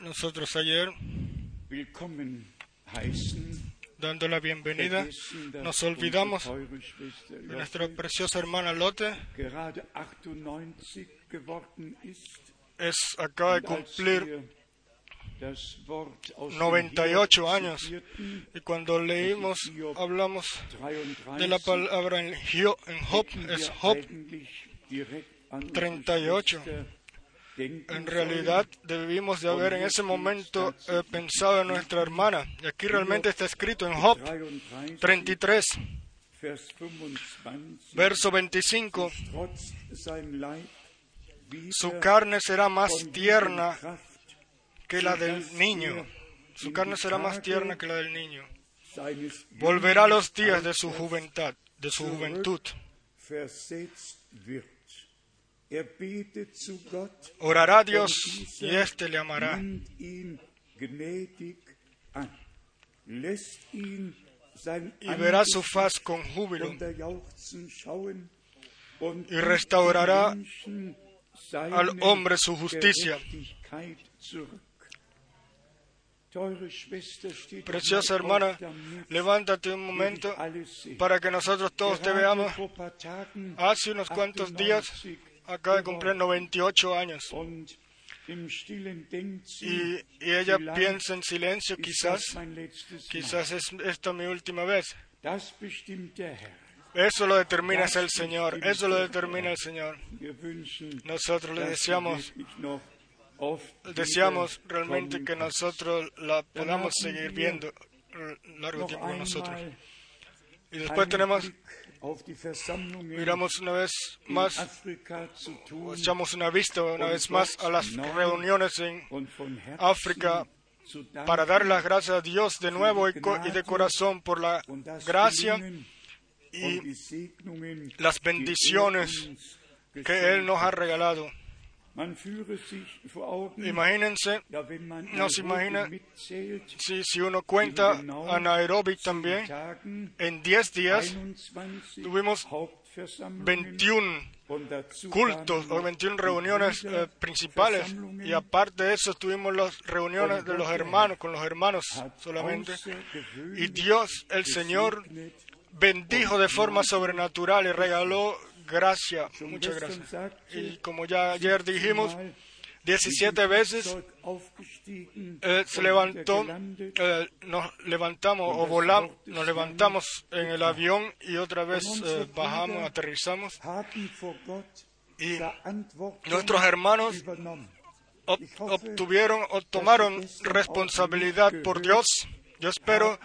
Nosotros ayer, dando la bienvenida, nos olvidamos de nuestra preciosa hermana Lotte. gerade 98 geworden ist. Es acaba de cumplir wir das Wort aus dem 98 Hiob años. Y cuando leímos, hablamos de la 33, palabra en, Job, es Job. eigentlich direkt an unsere 38. En realidad debimos de haber en ese momento eh, pensado en nuestra hermana. Y aquí realmente está escrito en Job sollen. 33, 33, Vers 25, verso 25. trotz sein Leib wieder Su carne será más tierna que la del niño. Su carne será más tierna que la del niño. Volverá a los días de su juventud, de su juventud. Orará a Dios y éste le amará. Y verá su faz con júbilo. Y restaurará al hombre su justicia. Preciosa hermana, levántate un momento para que nosotros todos te veamos. Hace unos cuantos días 98 acaba de cumplir 98 años. Y, y ella piensa en silencio, quizás, quizás es esta mi última vez. Eso lo determina el Señor, eso lo determina el Señor. Nosotros le deseamos, deseamos realmente que nosotros la podamos seguir viendo largo tiempo con nosotros. Y después tenemos, Miramos una vez más, echamos una vista una vez más a las reuniones en África para dar las gracias a Dios de nuevo y, de corazón por la gracia y las bendiciones que Él nos ha regalado. Imagínense ja, wenn man no se Nairobi imagina si, si uno cuenta a Nairobi también, en 10 días 21 tuvimos Hauptversammlungen 21 und dazu cultos o kamen 21 noch reuniones eh, principales y aparte de eso tuvimos las reuniones de los hermanos con los hermanos solamente. y Dios el Señor bendijo de forma sobrenatural y regaló gracia, muchas gracias. Y como ya ayer dijimos, mal 17 veces eh, se levantó, eh, nos levantamos o volamos, nos levantamos en el avión y otra vez eh, bajamos, aterrizamos. y nuestros hermanos obtuvieron o tomaron responsabilidad por Dios. Yo espero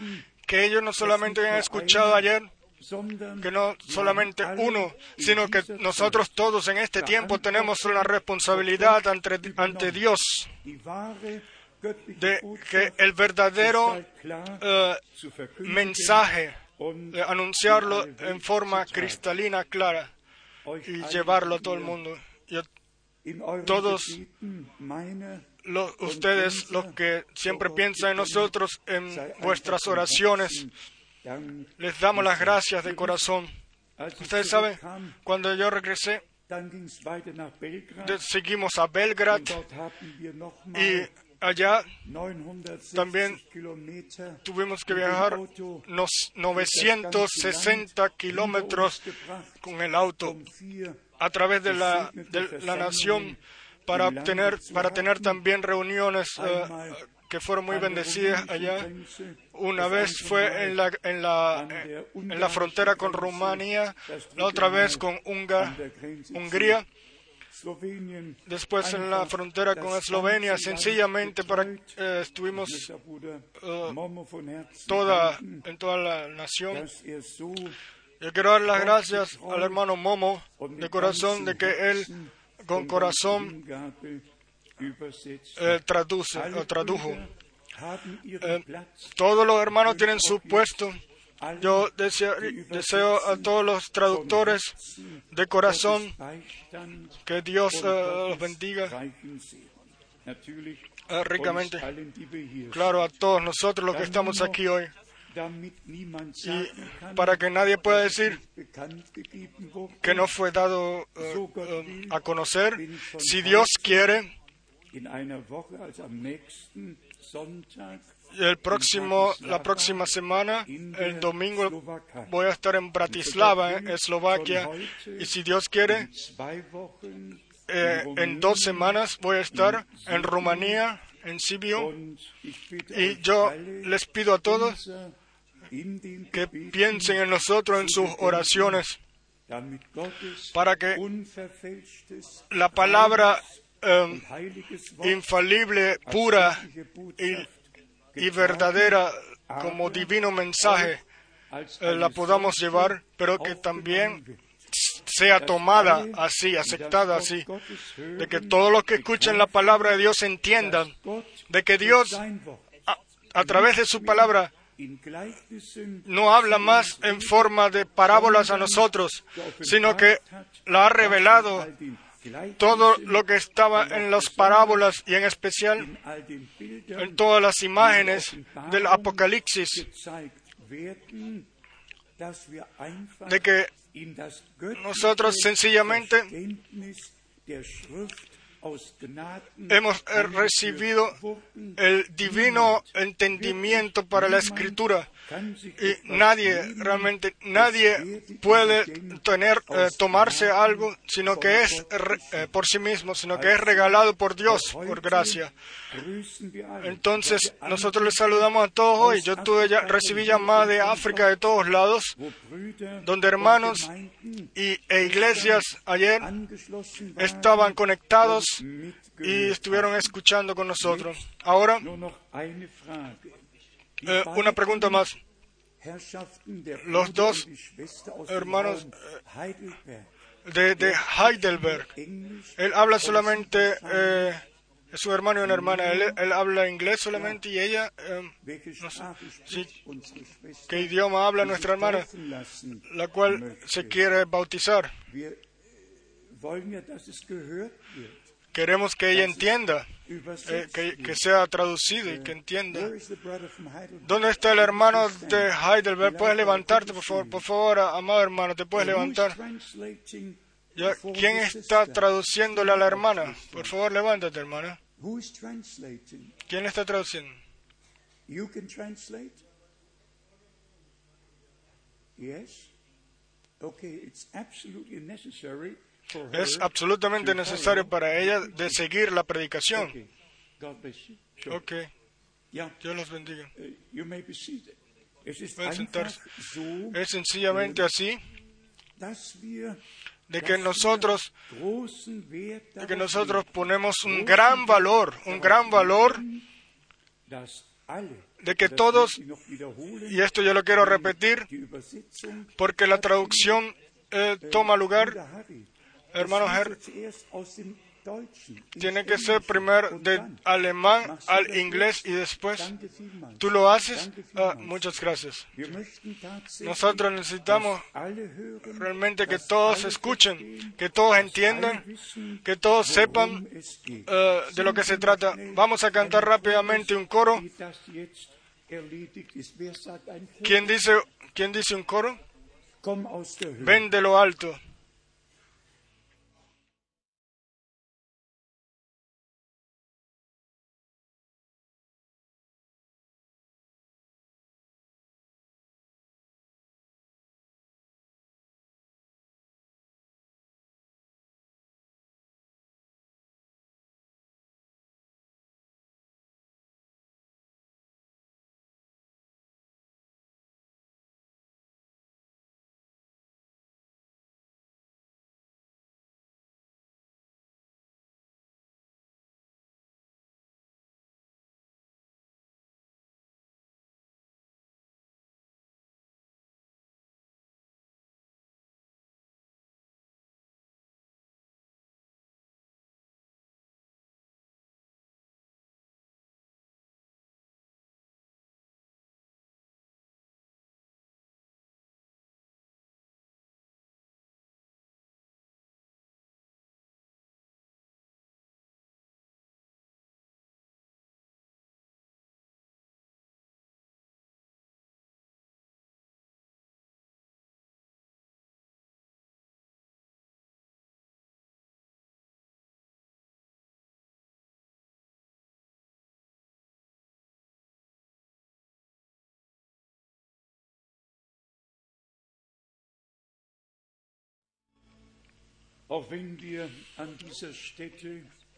que ellos no solamente hayan escuchado ayer, que no solamente uno, in sino que nosotros todos en este tiempo tenemos una responsabilidad ante, ante Dios de que el verdadero eh, mensaje, de anunciarlo en forma cristalina, clara y llevarlo a todo el mundo. Yo- todos ustedes, los que siempre piensan en nosotros, en vuestras oraciones. Les damos las gracias de corazón. Ustedes saben, cuando yo regresé, seguimos a Belgrad y allá 960 también tuvimos que viajar unos 960 kilómetros con el auto a través de la, de la nación para obtener, para tener también reuniones eh, que fueron muy bendecidas allá. Una vez fue en la, en la, eh, en la frontera con Rumanía, la otra vez con Unga- Hungría, después en la frontera con Eslovenia, sencillamente para eh, estuvimos eh, toda, en toda la nación. Yo quiero dar las gracias al hermano Momo de corazón de que él con corazón eh, traduce o tradujo. Eh. Todos los hermanos tienen su puesto. Yo deseo, deseo a todos los traductores de corazón que Dios eh, los bendiga ricamente. Claro, a todos nosotros los que estamos aquí hoy. Y para que nadie pueda decir que no fue dado a conocer, si Dios quiere, El próximo, la próxima semana, el domingo, voy a estar en Bratislava, en Eslovaquia, y si Dios quiere, eh, en dos semanas voy a estar en Rumanía, en Sibiu, y yo les pido a todos que piensen en nosotros, en sus oraciones, para que la palabra Wort infalible, pura y, verdadera como divino mensaje eh, la podamos llevar, pero que también sea tomada así, aceptada así, de que todos los que escuchen la palabra de Dios entiendan de que Dios a, a través de su palabra no habla más en forma de parábolas a nosotros, sino que la ha revelado todo lo que estaba en las parábolas y en especial en todas las imágenes del Apocalipsis, de que nosotros sencillamente Hemos eh, recibido el divino entendimiento para la escritura y nadie realmente nadie puede tener eh, tomarse algo sino que es eh, por sí mismo sino que es regalado por Dios por gracia. Entonces nosotros les saludamos a todos hoy. Yo tuve recibí llamadas de África de todos lados donde hermanos y e iglesias ayer estaban conectados y estuvieron escuchando con nosotros ahora eh, una pregunta más Los dos hermanos, Heidelberg, de, de Heidelberg Él habla solamente, eh, su hermano y una hermana, él, habla inglés solamente y ella, eh, ¿qué idioma habla nuestra hermana? La cual se quiere bautizar. Queremos que ella entienda, eh, que, que sea traducido y que entienda. ¿Dónde está el hermano de Heidelberg? ¿Puedes levantarte, por favor? Por favor, amado hermano, ¿te puedes levantar? Ya, ¿Quién está traduciéndole a la hermana? Por favor, levántate, hermana. ¿Quién está traduciendo? Okay, it's absolutely necessary. Es absolutamente necesario para ella de seguir la predicación. Ok, Dios los bendiga. uh, Pueden sentarse. Es sencillamente así. dass wir de que nosotros, de que nosotros ponemos un gran valor, un gran valor de que todos, y esto yo lo quiero repetir porque la traducción eh, toma lugar, hermano Herr, tiene que ser primero de alemán al inglés y después tú lo haces. Ah, muchas gracias. Nosotros necesitamos realmente que todos escuchen, que todos entiendan, que todos sepan eh, de lo que se trata. Vamos a cantar rápidamente un coro. ¿Quién dice, quién dice un coro? Ven de lo alto.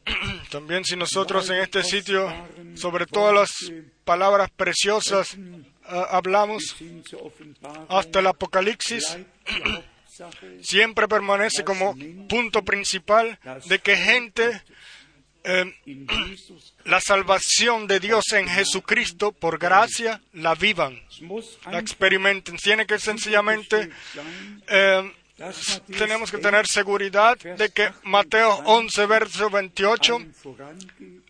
También si nosotros en este sitio, sobre todas las palabras preciosas, uh, hablamos hasta el Apocalipsis, siempre permanece como punto principal de que gente eh, la salvación de Dios en Jesucristo por gracia la vivan, la experimenten. Tiene que sencillamente eh, tenemos que tener seguridad de que Mateo 11, verso 28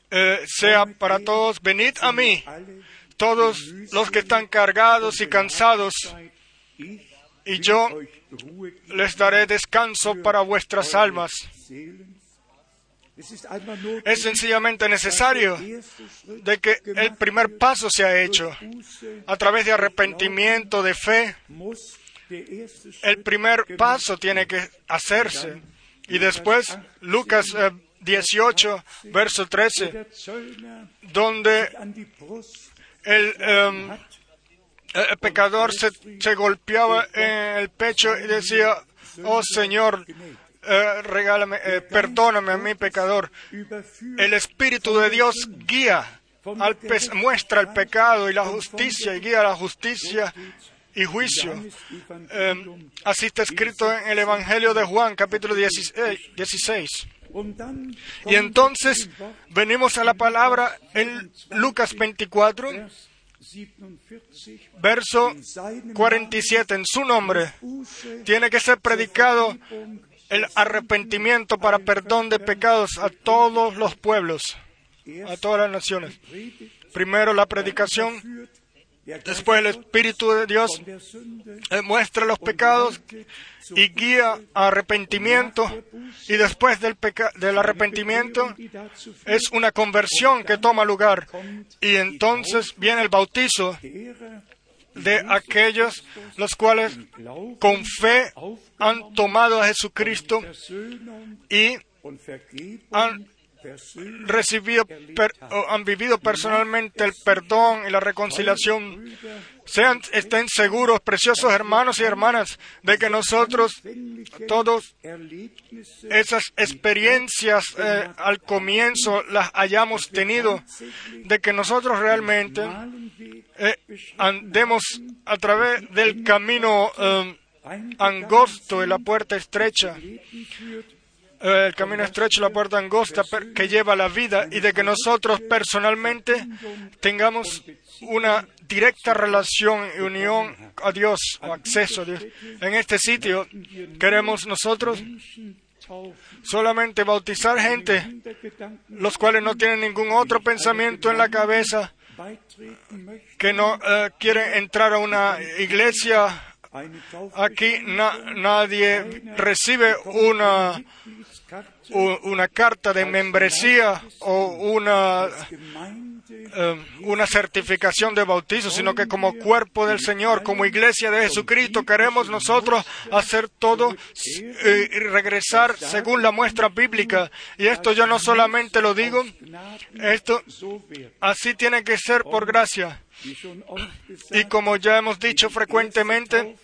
eh, sea para todos, venid a mí, todos los que están cargados y cansados, y yo les daré descanso para vuestras almas. Es sencillamente necesario de que el primer paso se ha hecho a través de arrepentimiento, de fe. El primer paso tiene que hacerse. Y después, Lucas 18, eh, verso 13, donde el, em, pecador se, golpeaba en el pecho y decía, oh Señor, eh, regálame, eh, perdóname a mi pecador. El Espíritu de Dios guía, muestra el pecado y la justicia y guía la justicia y juicio. Eh, así está escrito en el Evangelio de Juan, capítulo 16. Y entonces venimos a la palabra en Lucas 24, verso 47. En su nombre tiene que ser predicado el arrepentimiento para perdón de pecados a todos los pueblos, a todas las naciones. Primero la predicación, después el Espíritu de Dios muestra los pecados y guía a arrepentimiento. y después del, del arrepentimiento es una conversión que toma lugar. y entonces viene el bautizo de aquellos los cuales con fe han tomado a Jesucristo y han recibido, han vivido personalmente el perdón y la reconciliación. Sean, estén seguros, preciosos hermanos y hermanas, de que nosotros todos esas experiencias eh, al comienzo las hayamos tenido, de que nosotros realmente eh, andemos a través del camino eh, angosto y la puerta estrecha el camino estrecho, la puerta angosta que lleva la vida y de que nosotros personalmente tengamos una directa relación y unión a Dios o acceso a Dios. En este sitio queremos nosotros solamente bautizar gente, los cuales no tienen ningún otro pensamiento en la cabeza, que no eh, quieren entrar a una iglesia. Aquí nadie recibe una una carta de membresía o una, eh, una certificación de bautizo, sino que como cuerpo del Señor, como iglesia de Jesucristo, queremos nosotros hacer todo eh, y regresar según la muestra bíblica. Y esto yo no solamente lo digo, esto así tiene que ser por gracia. Y como ya hemos dicho frecuentemente,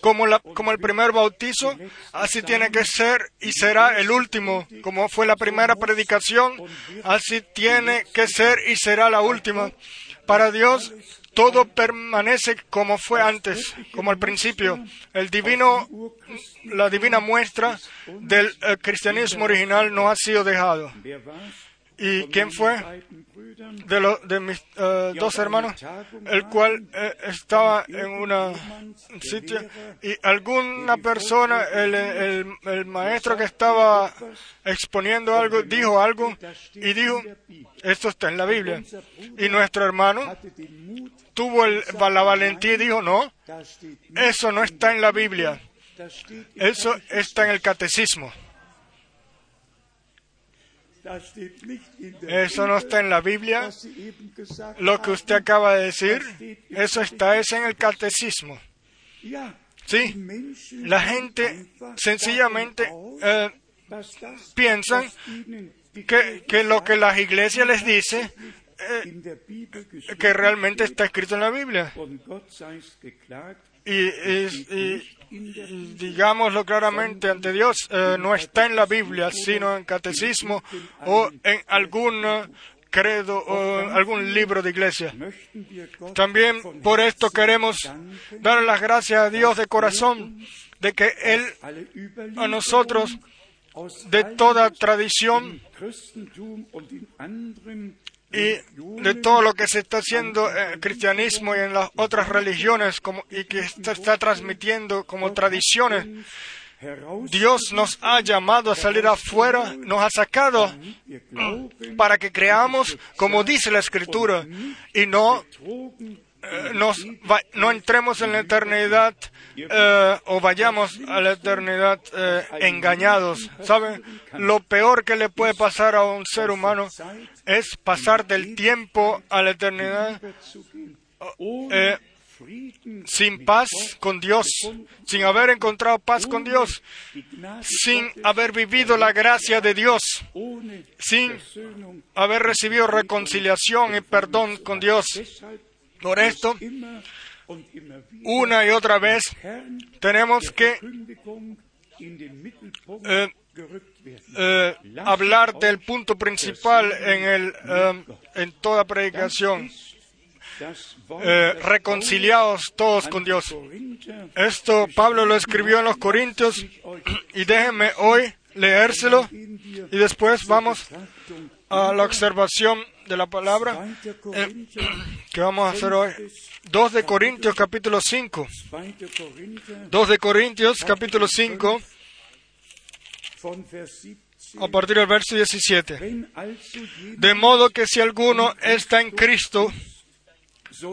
como, la, como el primer bautizo, así tiene que ser y será el último. Como fue la primera predicación, así tiene que ser y será la última. Para Dios todo permanece como fue antes, como al principio. El divino, la divina muestra del eh, cristianismo original no ha sido dejado. ¿Y quién fue? De, de mis eh, dos hermanos, el cual eh, estaba en un sitio y alguna persona, el, el, maestro que estaba exponiendo algo, dijo algo y dijo, esto está en la Biblia. Y nuestro hermano tuvo la valentía y dijo, no, eso no está en la Biblia, eso está en el catecismo. Eso no está en la Biblia. Lo que usted acaba de decir, eso está es en el catecismo. Sí, la gente sencillamente eh, piensa que, que, lo que las iglesias les dice eh, que realmente está escrito en la Biblia. y, digámoslo claramente ante Dios, eh, no está en la Biblia, sino en catecismo o en algún credo o algún libro de iglesia. También por esto queremos dar las gracias a Dios de corazón de que Él a nosotros de toda tradición y de todo lo que se está haciendo en el cristianismo y en las otras religiones como, y que se está transmitiendo como tradiciones. Dios nos ha llamado a salir afuera, nos ha sacado para que creamos como dice la Escritura y no eh, no entremos en la eternidad eh, o vayamos a la eternidad eh, engañados. ¿Saben? Lo peor que le puede pasar a un ser humano es pasar del tiempo a la eternidad sin paz con Dios, sin haber encontrado paz con Dios, sin haber vivido la gracia de Dios, sin haber recibido reconciliación y perdón con Dios. Por esto, una y otra vez tenemos que eh, eh, hablar del punto principal en, el, eh, en toda predicación. reconciliados todos con Dios. Esto Pablo lo escribió en los Corintios y déjenme hoy leérselo y después vamos a la observación de la palabra eh, que vamos a hacer hoy. 2 de Corintios capítulo 5. 2 de Corintios capítulo 5 a partir del verso 17. De modo que si alguno está en Cristo,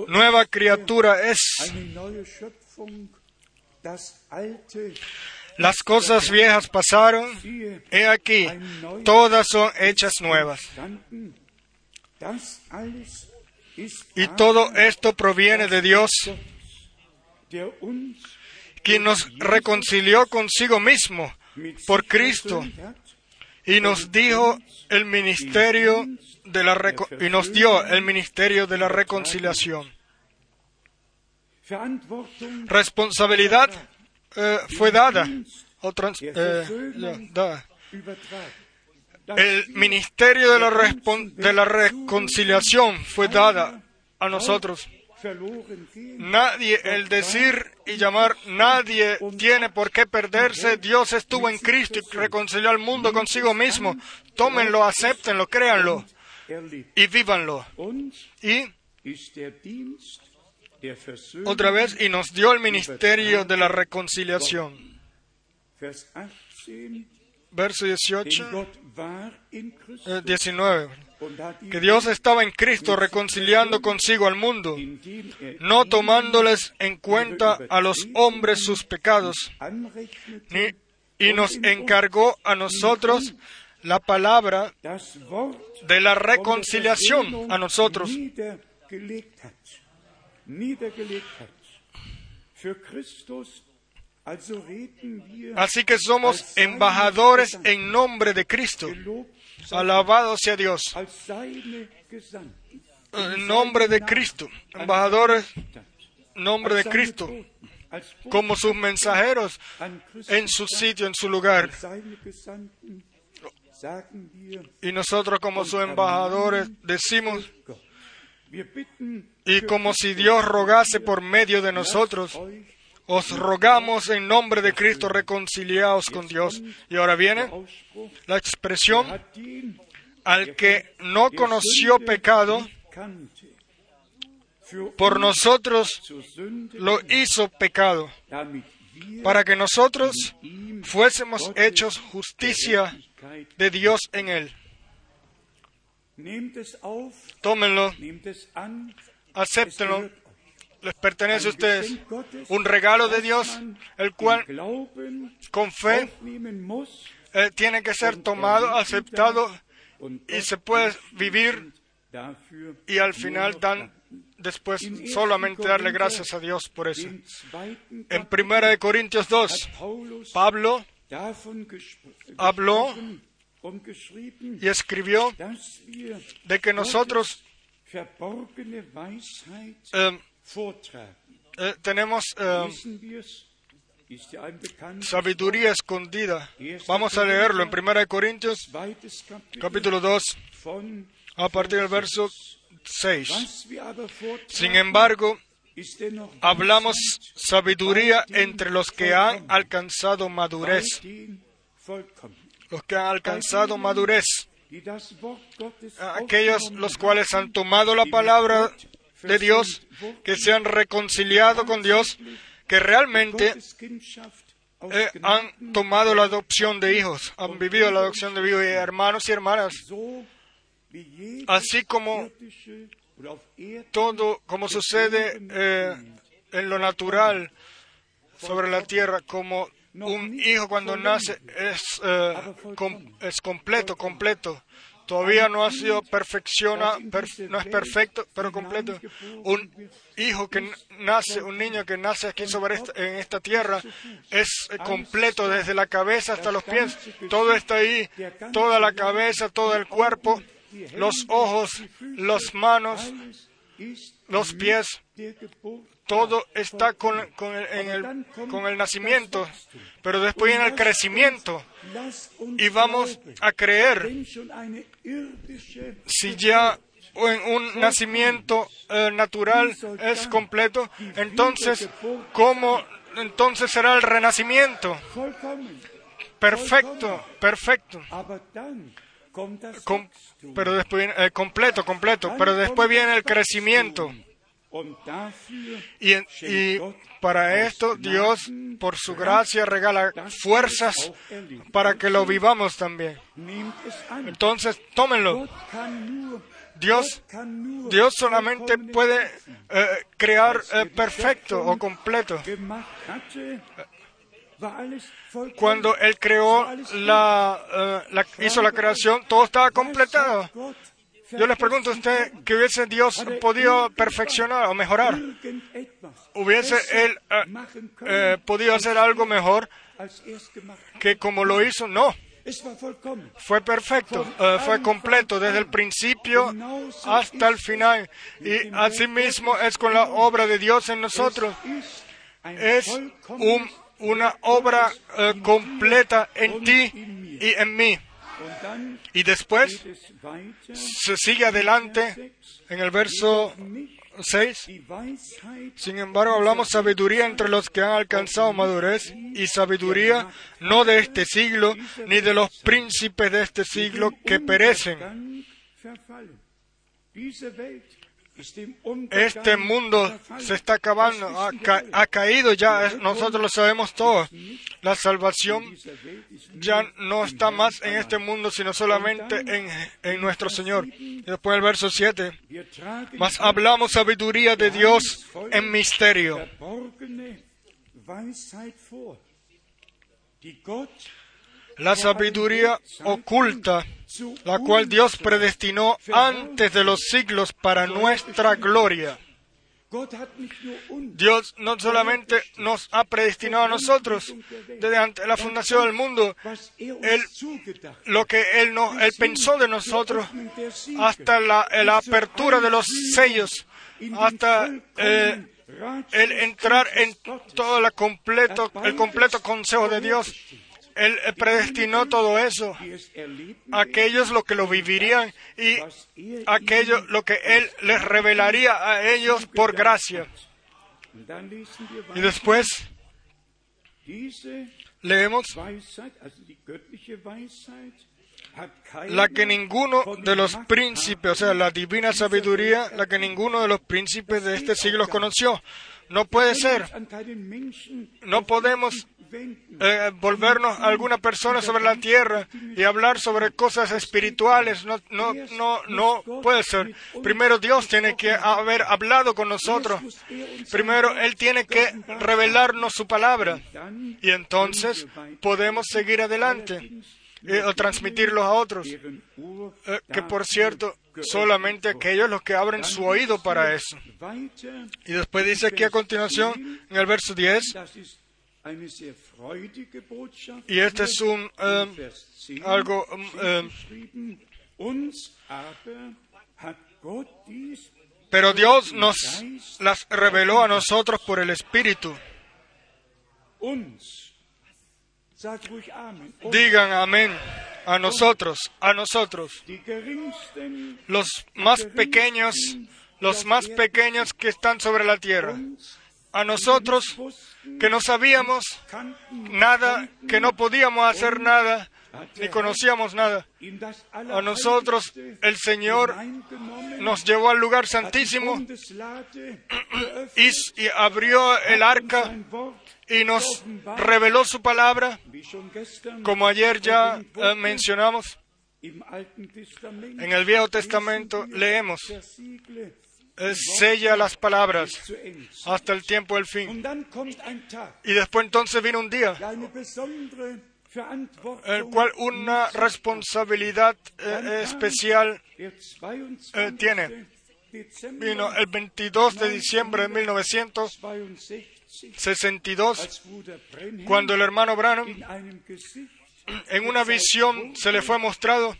nueva criatura es. Las cosas viejas pasaron, he aquí, todas son hechas nuevas. Y todo esto proviene de Dios, quien nos reconcilió consigo mismo por Cristo y nos dijo el ministerio de la y nos dio el ministerio de la reconciliación. Responsabilidad eh, fue dada o eh, dada el ministerio de la, de la reconciliación fue dada a nosotros. Nadie, el decir y llamar, nadie tiene por qué perderse. Dios estuvo en Cristo y reconcilió al mundo consigo mismo. Tómenlo, acéptenlo, créanlo y vívanlo. Y otra vez, y nos dio el ministerio de la reconciliación verso 18, 19, eh, que Dios estaba en Cristo reconciliando consigo al mundo, no tomándoles en cuenta a los hombres sus pecados, y nos encargó a nosotros la palabra de la reconciliación a nosotros. Así que somos embajadores en nombre de Cristo. Alabado sea Dios. En nombre de Cristo. Embajadores en nombre de Cristo. Como sus mensajeros en su sitio, en su lugar. Y nosotros como sus embajadores decimos, y como si Dios rogase por medio de nosotros, os rogamos en nombre de Cristo reconciliaos con Dios. Y ahora viene la expresión al que no conoció pecado, por nosotros lo hizo pecado, para que nosotros fuésemos hechos justicia de Dios en él. Tómenlo, acéptenlo les pertenece a ustedes un regalo de Dios, el cual con fe eh, tiene que ser tomado, aceptado y se puede vivir y al final dan después solamente darle gracias a Dios por eso. En Primera de Corintios 2, Pablo habló y escribió de que nosotros eh, tenemos eh, sabiduría escondida. Vamos a leerlo en 1 Corintios capítulo 2 a partir del verso 6. Sin embargo, hablamos sabiduría entre los que han alcanzado madurez. Los que han alcanzado madurez. Aquellos los cuales han tomado la palabra de Dios, que se han reconciliado con Dios, que realmente eh, han tomado la adopción de hijos, han vivido la adopción de hijos, hermanos y hermanas, así como todo, como sucede eh, en lo natural sobre la tierra, como un hijo cuando nace es, eh, es completo, completo. Todavía no ha sido perfecciona, no es perfecto, pero completo. Un hijo que nace, un niño que nace aquí sobre esta, en esta tierra, es completo desde la cabeza hasta los pies. Todo está ahí, toda la cabeza, todo el cuerpo, los ojos, las manos, los pies, todo está con, el, con el nacimiento, pero después viene el crecimiento y vamos a creer si ya en un nacimiento eh, natural es completo, entonces, ¿cómo entonces será el renacimiento? Perfecto, perfecto. pero después viene, eh, completo, completo, pero después viene el crecimiento. Y, para esto Dios, por su gracia, regala fuerzas para que lo vivamos también. Entonces, tómenlo. Dios, Dios solamente puede eh, crear eh, perfecto o completo. Cuando Él creó la, eh, la, hizo la creación, todo estaba completado. Yo les pregunto a usted que hubiese Dios podido perfeccionar o mejorar. ¿Hubiese Él eh, eh, podido hacer algo mejor que como lo hizo? No. Fue perfecto, eh, fue completo desde el principio hasta el final. Y asimismo es con la obra de Dios en nosotros. Es una obra completa en ti y en mí. Y después se sigue adelante en el verso 6. Sin embargo, hablamos sabiduría entre los que han alcanzado madurez y sabiduría no de este siglo ni de los príncipes de este siglo que perecen. Este mundo se está acabando, ha, caído ya, nosotros lo sabemos todos. La salvación ya no está más en este mundo, sino solamente en, nuestro Señor. Y después el verso 7, mas hablamos sabiduría de Dios en misterio la sabiduría oculta, la cual Dios predestinó antes de los siglos para nuestra gloria. Dios no solamente nos ha predestinado a nosotros desde la fundación del mundo, él, lo que Él, no, él pensó de nosotros hasta la, apertura de los sellos, hasta eh, el entrar en todo la completo, el completo consejo de Dios. Él predestinó todo eso. Aquellos lo que lo vivirían y aquello lo que Él les revelaría a ellos por gracia. Y después leemos la que ninguno de los príncipes, o sea, la divina sabiduría, la que ninguno de los príncipes de este siglo conoció. No puede ser. No podemos eh, volvernos a alguna persona sobre la tierra y hablar sobre cosas espirituales. No, no, no, no puede ser. Primero Dios tiene que haber hablado con nosotros. Primero Él tiene que revelarnos su palabra. Y entonces podemos seguir adelante eh, o transmitirlos a otros. Eh, que por cierto, solamente aquellos los que abren su oído para eso. Y después dice aquí a continuación, en el verso 10, y este es un eh, algo um, Pero Dios nos las reveló a nosotros por el Espíritu. Digan amén a nosotros, a nosotros. Los más pequeños, los más pequeños que están sobre la tierra. A nosotros que no sabíamos nada, que no podíamos hacer nada, ni conocíamos nada. A nosotros el Señor nos llevó al lugar santísimo y, abrió el arca y nos reveló su palabra, como ayer ya eh, mencionamos. En el Viejo Testamento leemos, sella las palabras hasta el tiempo del fin. Y después entonces vino un día el cual una responsabilidad eh, especial tiene. Vino el 22 de diciembre de 1962, cuando el hermano Branham en una visión se le fue mostrado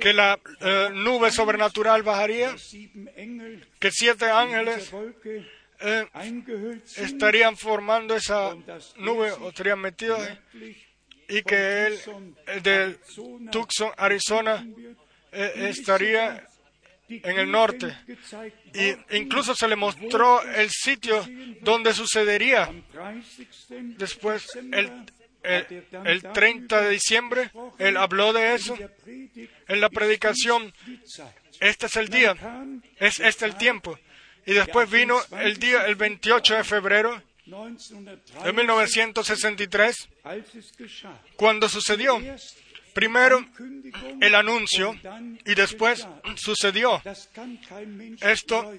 que la eh, nube sobrenatural bajaría, que siete ángeles eh, estarían formando esa nube o estarían metidos y que él de Tucson, Arizona, eh, estaría en el norte. Y incluso se le mostró el sitio donde sucedería. Después, el, el, 30 de diciembre, él habló de eso en la predicación. Este es el día, es este el tiempo. Y después vino el día, el 28 de febrero de 1963, cuando sucedió primero el anuncio y después sucedió. Esto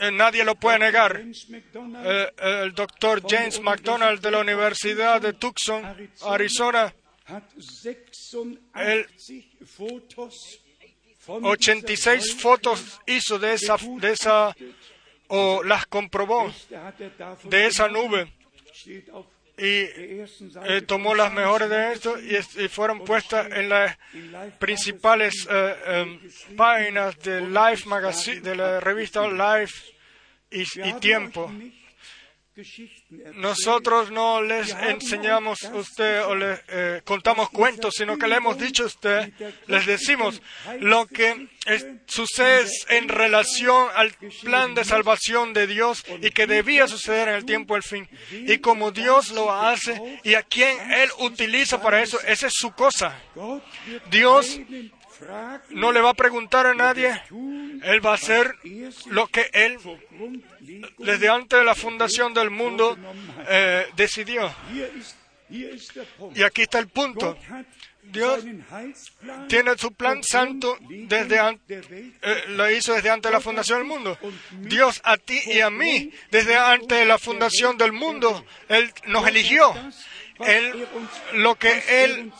eh, nadie lo puede negar. Eh, el doctor James McDonald de la Universidad de Tucson, Arizona, él 86 fotos hizo de esa, de esa o las comprobó de esa nube y eh, tomó las mejores de esto y, fueron puestas en las principales eh, em, páginas de Life Magazine, de la revista Life y, y Tiempo. Nosotros no les enseñamos a usted o les eh, contamos cuentos, sino que le hemos dicho a usted, les decimos lo que sucede en relación al plan de salvación de Dios y que debía suceder en el tiempo del fin. Y como Dios lo hace y a quien Él utiliza para eso, esa es su cosa. Dios no le va a preguntar a nadie, Él va a hacer lo que Él desde antes de la fundación del mundo eh, decidió. Y aquí está el punto. Dios tiene su plan santo desde eh, lo hizo desde antes de la fundación del mundo. Dios a ti y a mí desde antes de la fundación del mundo él nos eligió él, lo que él,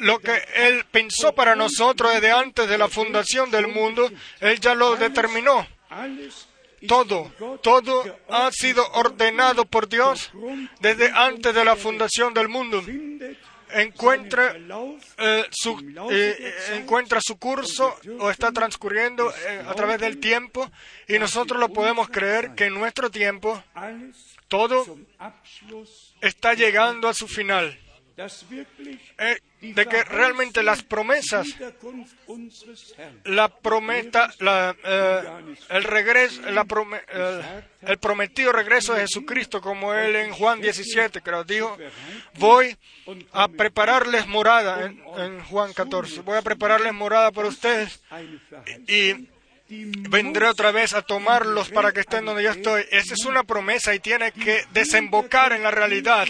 lo que él pensó para nosotros desde antes de la fundación del mundo, él ya lo determinó. Todo, todo ha sido ordenado por Dios desde antes de la fundación del mundo. Encuentra, eh, su, eh, encuentra su curso o está transcurriendo eh, a través del tiempo y nosotros lo podemos creer que en nuestro tiempo todo está llegando a su final. Eh, de que realmente las promesas, la prometa, eh, el regreso, eh, el prometido regreso de Jesucristo, como él en Juan 17, que nos dijo, voy a prepararles morada en, en Juan 14, voy a prepararles morada para ustedes y vendré otra vez a tomarlos para que estén donde yo estoy. Esa es una promesa y tiene que desembocar en la realidad.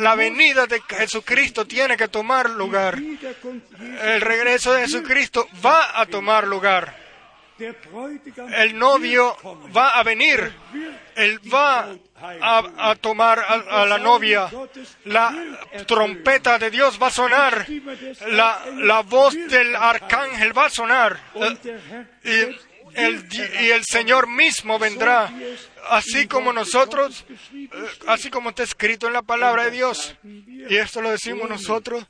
la venida de Jesucristo tiene que tomar lugar. El regreso de Jesucristo va a tomar lugar. El novio va a venir. Él va a, tomar a, la novia. La trompeta de Dios va a sonar. La, la voz del arcángel va a sonar. Y el, y el Señor mismo vendrá, así como nosotros, eh, así como está escrito en la palabra de Dios. Y esto lo decimos nosotros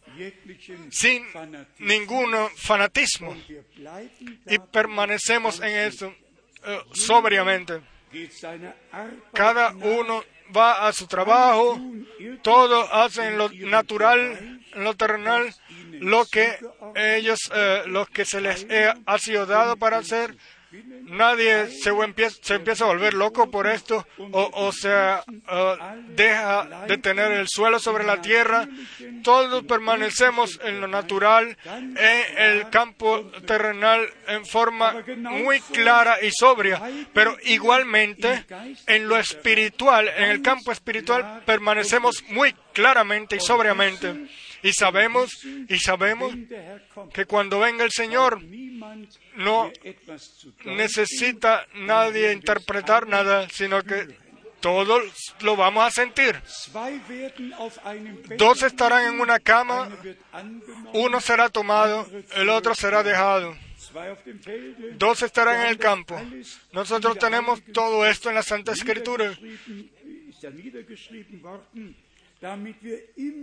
sin ningún fanatismo. y permanecemos en eso eh, sobriamente. Cada uno va a su trabajo, todos hacen lo natural, lo terrenal, lo que ellos, eh, lo que se les ha sido dado para hacer, nadie se empieza, a volver loco por esto o, o se deja de tener el suelo sobre la tierra. Todos permanecemos en lo natural, en el campo terrenal en forma muy clara y sobria, pero igualmente en lo espiritual, en el campo espiritual permanecemos muy claramente y sobriamente. Y sabemos, y sabemos que cuando venga el Señor no necesita nadie interpretar nada, sino que todos lo vamos a sentir. Dos estarán en una cama, uno será tomado, el otro será dejado. Dos estarán en el campo. Nosotros tenemos todo esto en la Santa Escritura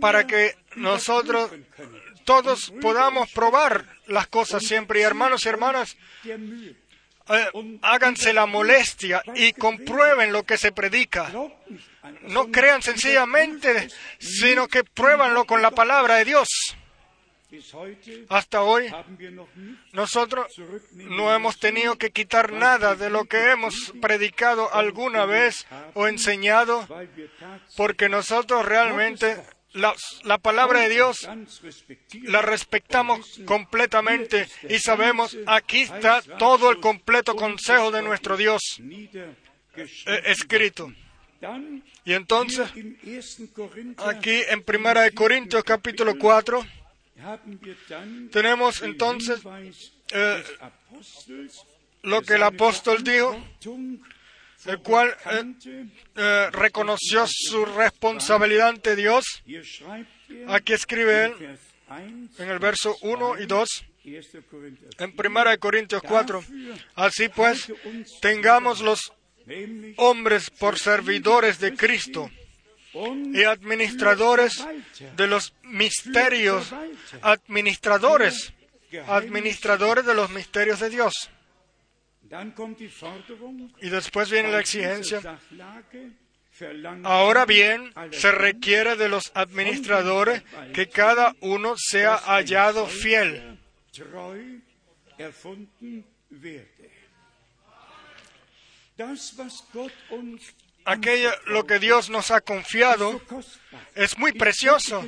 para que nosotros todos podamos probar las cosas siempre. Y hermanos y hermanas, eh, háganse la molestia y comprueben lo que se predica. No crean sencillamente, sino que pruébanlo con la palabra de Dios. Hasta hoy nosotros no hemos tenido que quitar nada de lo que hemos predicado alguna vez o enseñado, porque nosotros realmente la, la, palabra de Dios la respetamos completamente y sabemos aquí está todo el completo consejo de nuestro Dios eh, escrito. Y entonces, aquí en Primera de Corintios capítulo 4, tenemos entonces eh, lo que el apóstol dijo, el cual eh, eh, reconoció su responsabilidad ante Dios. Aquí escribe él en el verso 1 y 2, en 1 Corintios 4. Así pues, tengamos los hombres por servidores de Cristo y administradores de los misterios, administradores, administradores de los misterios de Dios. Y después viene la exigencia. Ahora bien, se requiere de los administradores que cada uno sea hallado fiel aquello lo que Dios nos ha confiado es muy precioso.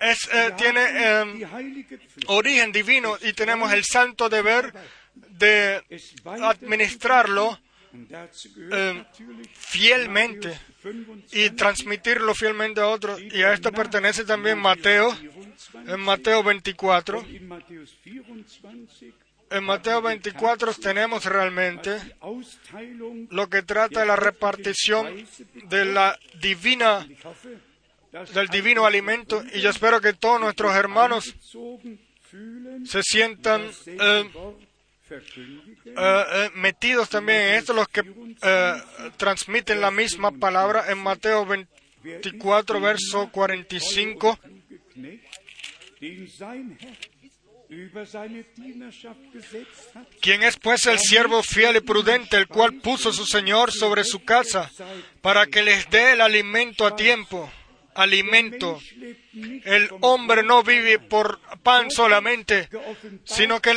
Es, eh, tiene em, origen divino y tenemos el santo deber de administrarlo em, fielmente y transmitirlo fielmente a otros. Y a esto pertenece también Mateo, en Mateo 24. En Mateo 24 tenemos realmente lo que trata de la repartición de la divina del divino alimento y yo espero que todos nuestros hermanos se sientan eh, eh, eh, metidos también en esto, los que transmiten la misma palabra en Mateo 24, verso 45. ¿Quién es pues el siervo fiel y prudente, el cual puso su Señor sobre su casa para que les dé el alimento a tiempo? Alimento. El hombre no vive por pan solamente, sino que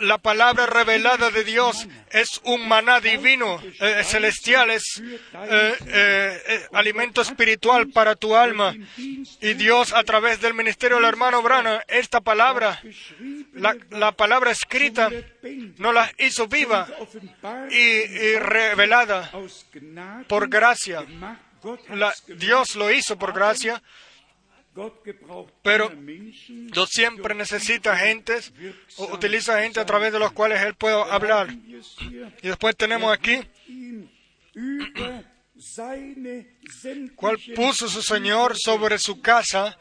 la palabra revelada de Dios es un maná divino, eh, celestial, es eh, eh, alimento espiritual para tu alma. Y Dios, a través del ministerio del hermano Brana, esta palabra, la, palabra escrita, no la hizo viva y, revelada por gracia. Dios lo hizo por gracia pero Dios siempre necesita gentes o utiliza gente a través de los cuales Él puede hablar. Y después tenemos aquí cuál puso su Señor sobre su casa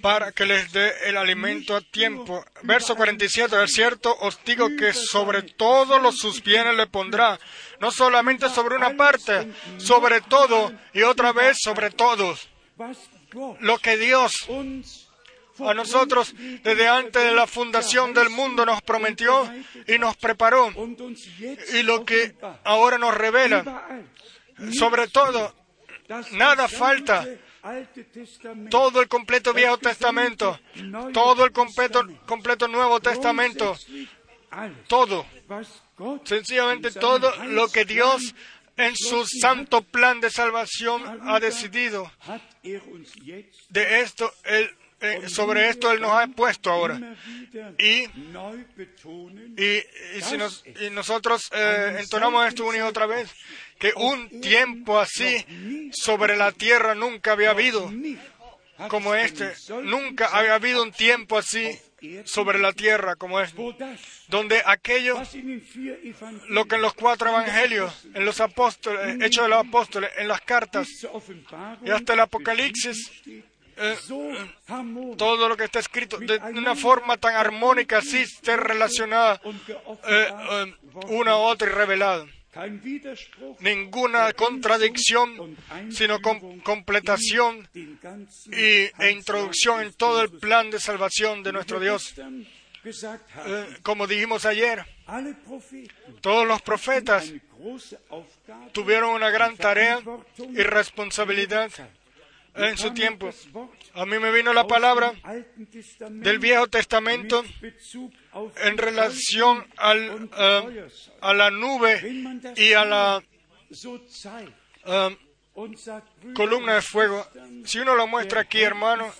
para que les dé el alimento a tiempo. Verso 47, es cierto, os digo que sobre todos los sus bienes le pondrá, no solamente sobre una parte, sobre todo y otra vez sobre todos. lo que Dios a nosotros desde antes de la fundación del mundo nos prometió y nos preparó. Y lo que ahora nos revela, sobre todo, nada falta todo el completo Viejo Testamento, todo el completo, completo Nuevo Testamento, todo, sencillamente todo lo que Dios en su santo plan de salvación ha decidido. De esto, él, eh, sobre esto Él nos ha puesto ahora. Y, y, si nosotros eh, entonamos esto una y otra vez, que un tiempo así sobre la tierra nunca había habido como este. Nunca había habido un tiempo así sobre la tierra como este, donde aquello, lo que en los cuatro evangelios, en los apóstoles, hechos de los apóstoles, en las cartas y hasta el Apocalipsis, eh, todo lo que está escrito de una forma tan armónica, así esté relacionada eh, eh, una u otra y revelada ninguna contradicción, sino completación y, e introducción en todo el plan de salvación de nuestro Dios. Eh, como dijimos ayer, todos los profetas tuvieron una gran tarea y responsabilidad en su tiempo. A mí me vino la palabra del Viejo Testamento en relación al, eh, a la nube y a la columna de fuego. Si uno lo muestra aquí, hermano,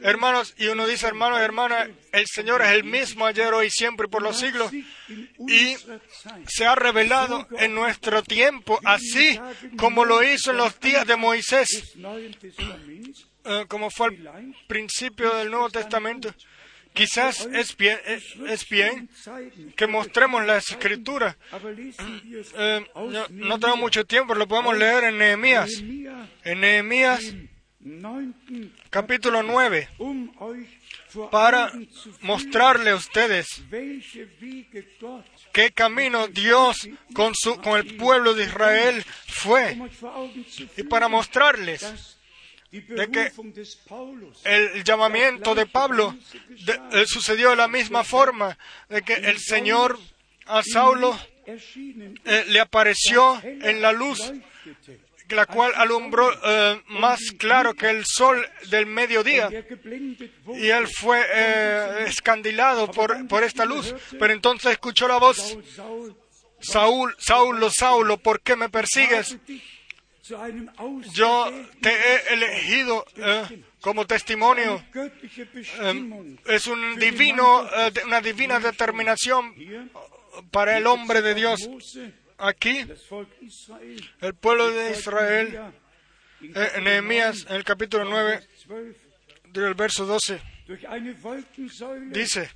hermanos, y uno dice, hermanos y hermanas, el Señor es el mismo ayer, hoy, siempre, por los siglos, y se ha revelado en nuestro tiempo, así como lo hizo en los días de Moisés, eh, como fue al principio del Nuevo Testamento. Quizás es bien, es, bien que mostremos la escritura. Eh, no, no, tengo mucho tiempo, lo podemos leer en Nehemías. En Nehemías, capítulo 9, para mostrarle a ustedes qué camino Dios con, su, con el pueblo de Israel fue. Y para mostrarles de que el llamamiento de Pablo eh, sucedió de la misma forma, de que el Señor a Saulo eh, le apareció en la luz, la cual alumbró eh, más claro que el sol del mediodía. Y él fue escandilado por, por esta luz, pero entonces escuchó la voz, Saúl, Saulo, Saulo, ¿por qué me persigues? Yo te he elegido eh, como testimonio. Eh, es un divino, eh, una divina determinación para el hombre de Dios. Aquí, el pueblo de Israel, en Nehemías, en el capítulo 9, del verso 12, dice,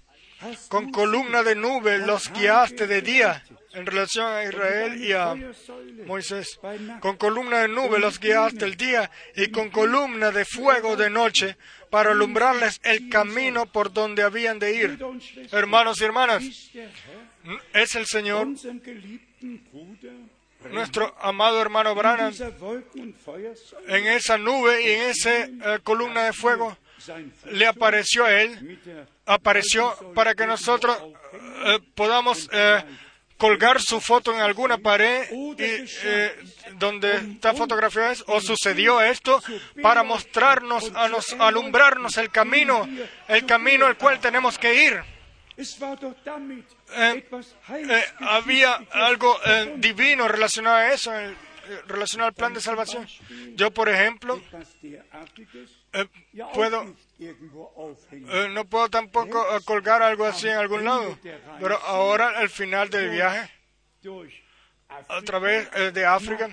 con columna de nube los guiaste de día en relación a Israel y a Moisés. Con columna de nube los guiaste el día y con columna de fuego de noche para alumbrarles el camino por donde habían de ir. Hermanos y hermanas, es el Señor, nuestro amado hermano Branham, en esa nube y en esa eh, columna de fuego le apareció a él, apareció para que nosotros eh, podamos eh, colgar su foto en alguna pared y, eh, donde está fotografiada o sucedió esto para mostrarnos, a nos, alumbrarnos el camino, el camino al cual tenemos que ir. había algo divino relacionado a eso, relacionado al plan de salvación. Yo, por ejemplo, eh, puedo, eh, no puedo tampoco eh, colgar algo así en algún lado, pero ahora al final del viaje, a través de África,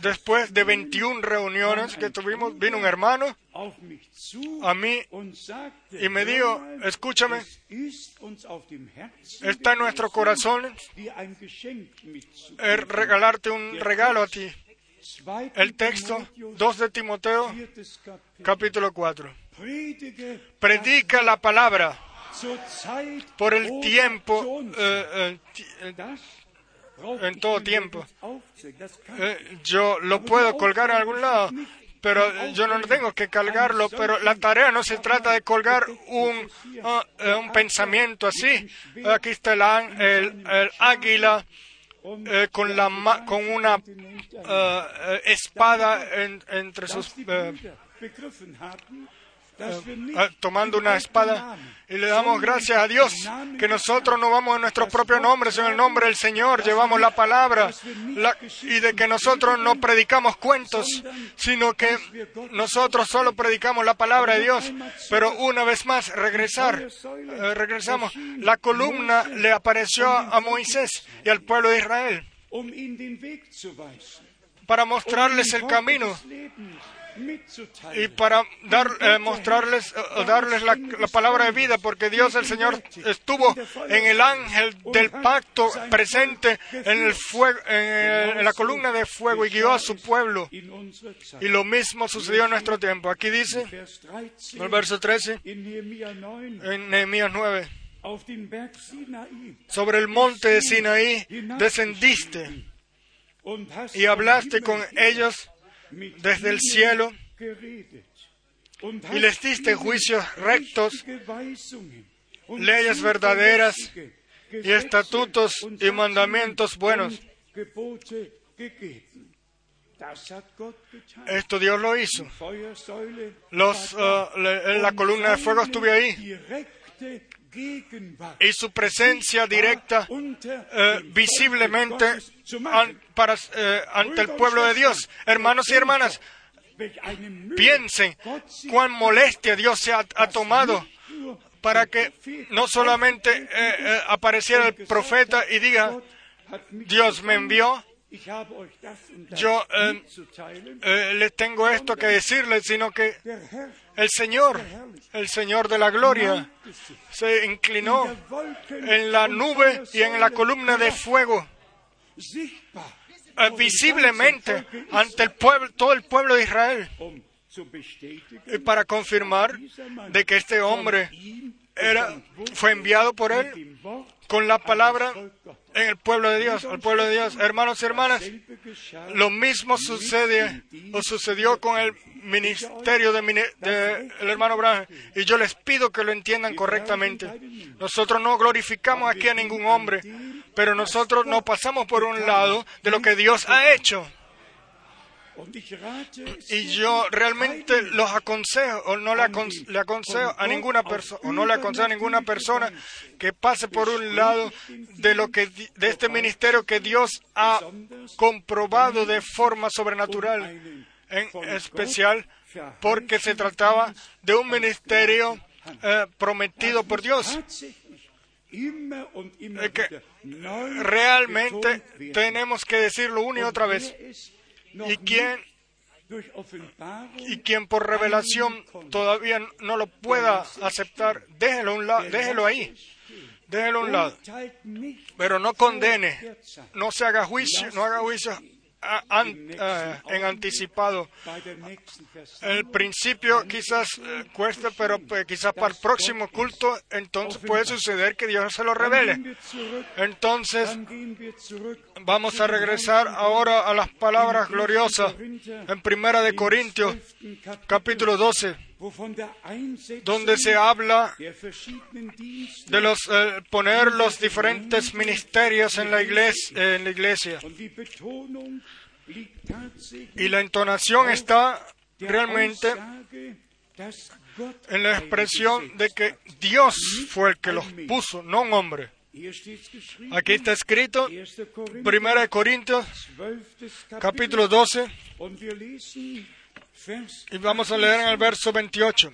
después de 21 reuniones que tuvimos, vino un hermano a mí y me dijo, escúchame, está en nuestro corazón regalarte un regalo a ti el texto 2 de Timoteo, capítulo 4. Predica la palabra por el tiempo, eh, eh, en todo tiempo. Eh, yo lo puedo colgar en algún lado, pero yo no tengo que cargarlo, pero la tarea no se trata de colgar un, eh, un pensamiento así. Aquí está el, águila eh, con, la, con una eh, espada entre sus eh, tomando una espada y le damos gracias a Dios que nosotros no vamos en nuestro propio nombre, sino en el nombre del Señor, llevamos la palabra y de que nosotros no predicamos cuentos, sino que nosotros solo predicamos la palabra de Dios. Pero una vez más, regresar, eh, regresamos. La columna le apareció a Moisés y al pueblo de Israel para mostrarles el camino y para dar, eh, mostrarles, eh, darles la, palabra de vida, porque Dios el Señor estuvo en el ángel del pacto presente en, el fuego, en, la columna de fuego y guió a su pueblo. Y lo mismo sucedió en nuestro tiempo. Aquí dice, en el verso 13, en Nehemías 9, sobre el monte de Sinaí descendiste y hablaste con ellos desde el cielo y les diste juicios rectos, leyes verdaderas y estatutos y mandamientos buenos. Esto Dios lo hizo. Los, uh, en la columna de fuego estuve ahí y su presencia directa eh, visiblemente eh, ante el pueblo de Dios. Hermanos y hermanas, piensen cuán molestia Dios se ha, tomado para que no solamente eh, apareciera el profeta y diga, Dios me envió, yo les tengo esto que decirles, sino que el Señor, el Señor de la gloria, se inclinó en la nube y en la columna de fuego, eh, visiblemente ante el pueblo, todo el pueblo de Israel, y para confirmar de que este hombre era, fue enviado por él con la palabra en el pueblo de Dios, el pueblo de Dios. Hermanos y hermanas, lo mismo sucede o sucedió con el ministerio del de, hermano Branham. Y yo les pido que lo entiendan correctamente. Nosotros no glorificamos aquí a ningún hombre, pero nosotros no pasamos por un lado de lo que Dios ha hecho. Y yo realmente los aconsejo, o no le, aconsejo a ninguna persona, o no le aconsejo a ninguna persona que pase por un lado de lo que de este ministerio que Dios ha comprobado de forma sobrenatural en especial porque se trataba de un ministerio eh, prometido por Dios. que realmente tenemos que decirlo una y otra vez. Y quien, y quien por revelación todavía no lo pueda aceptar, déjelo, un déjelo ahí. Déjelo a un lado. Pero no condene, no se haga juicio, no haga juicio eh, en anticipado. El principio quizás eh, cueste, pero pues, quizás para el próximo culto, entonces puede suceder que Dios se lo revele. Entonces, vamos a regresar ahora a las palabras gloriosas en Primera de Corintios, capítulo 12 donde se habla de los eh, poner los diferentes ministerios en la iglesia, en la iglesia. Y la entonación está realmente en la expresión de que Dios fue el que los puso, no un hombre. Aquí está escrito, 1 Corintios, capítulo 12, y vamos a leer en el verso 28.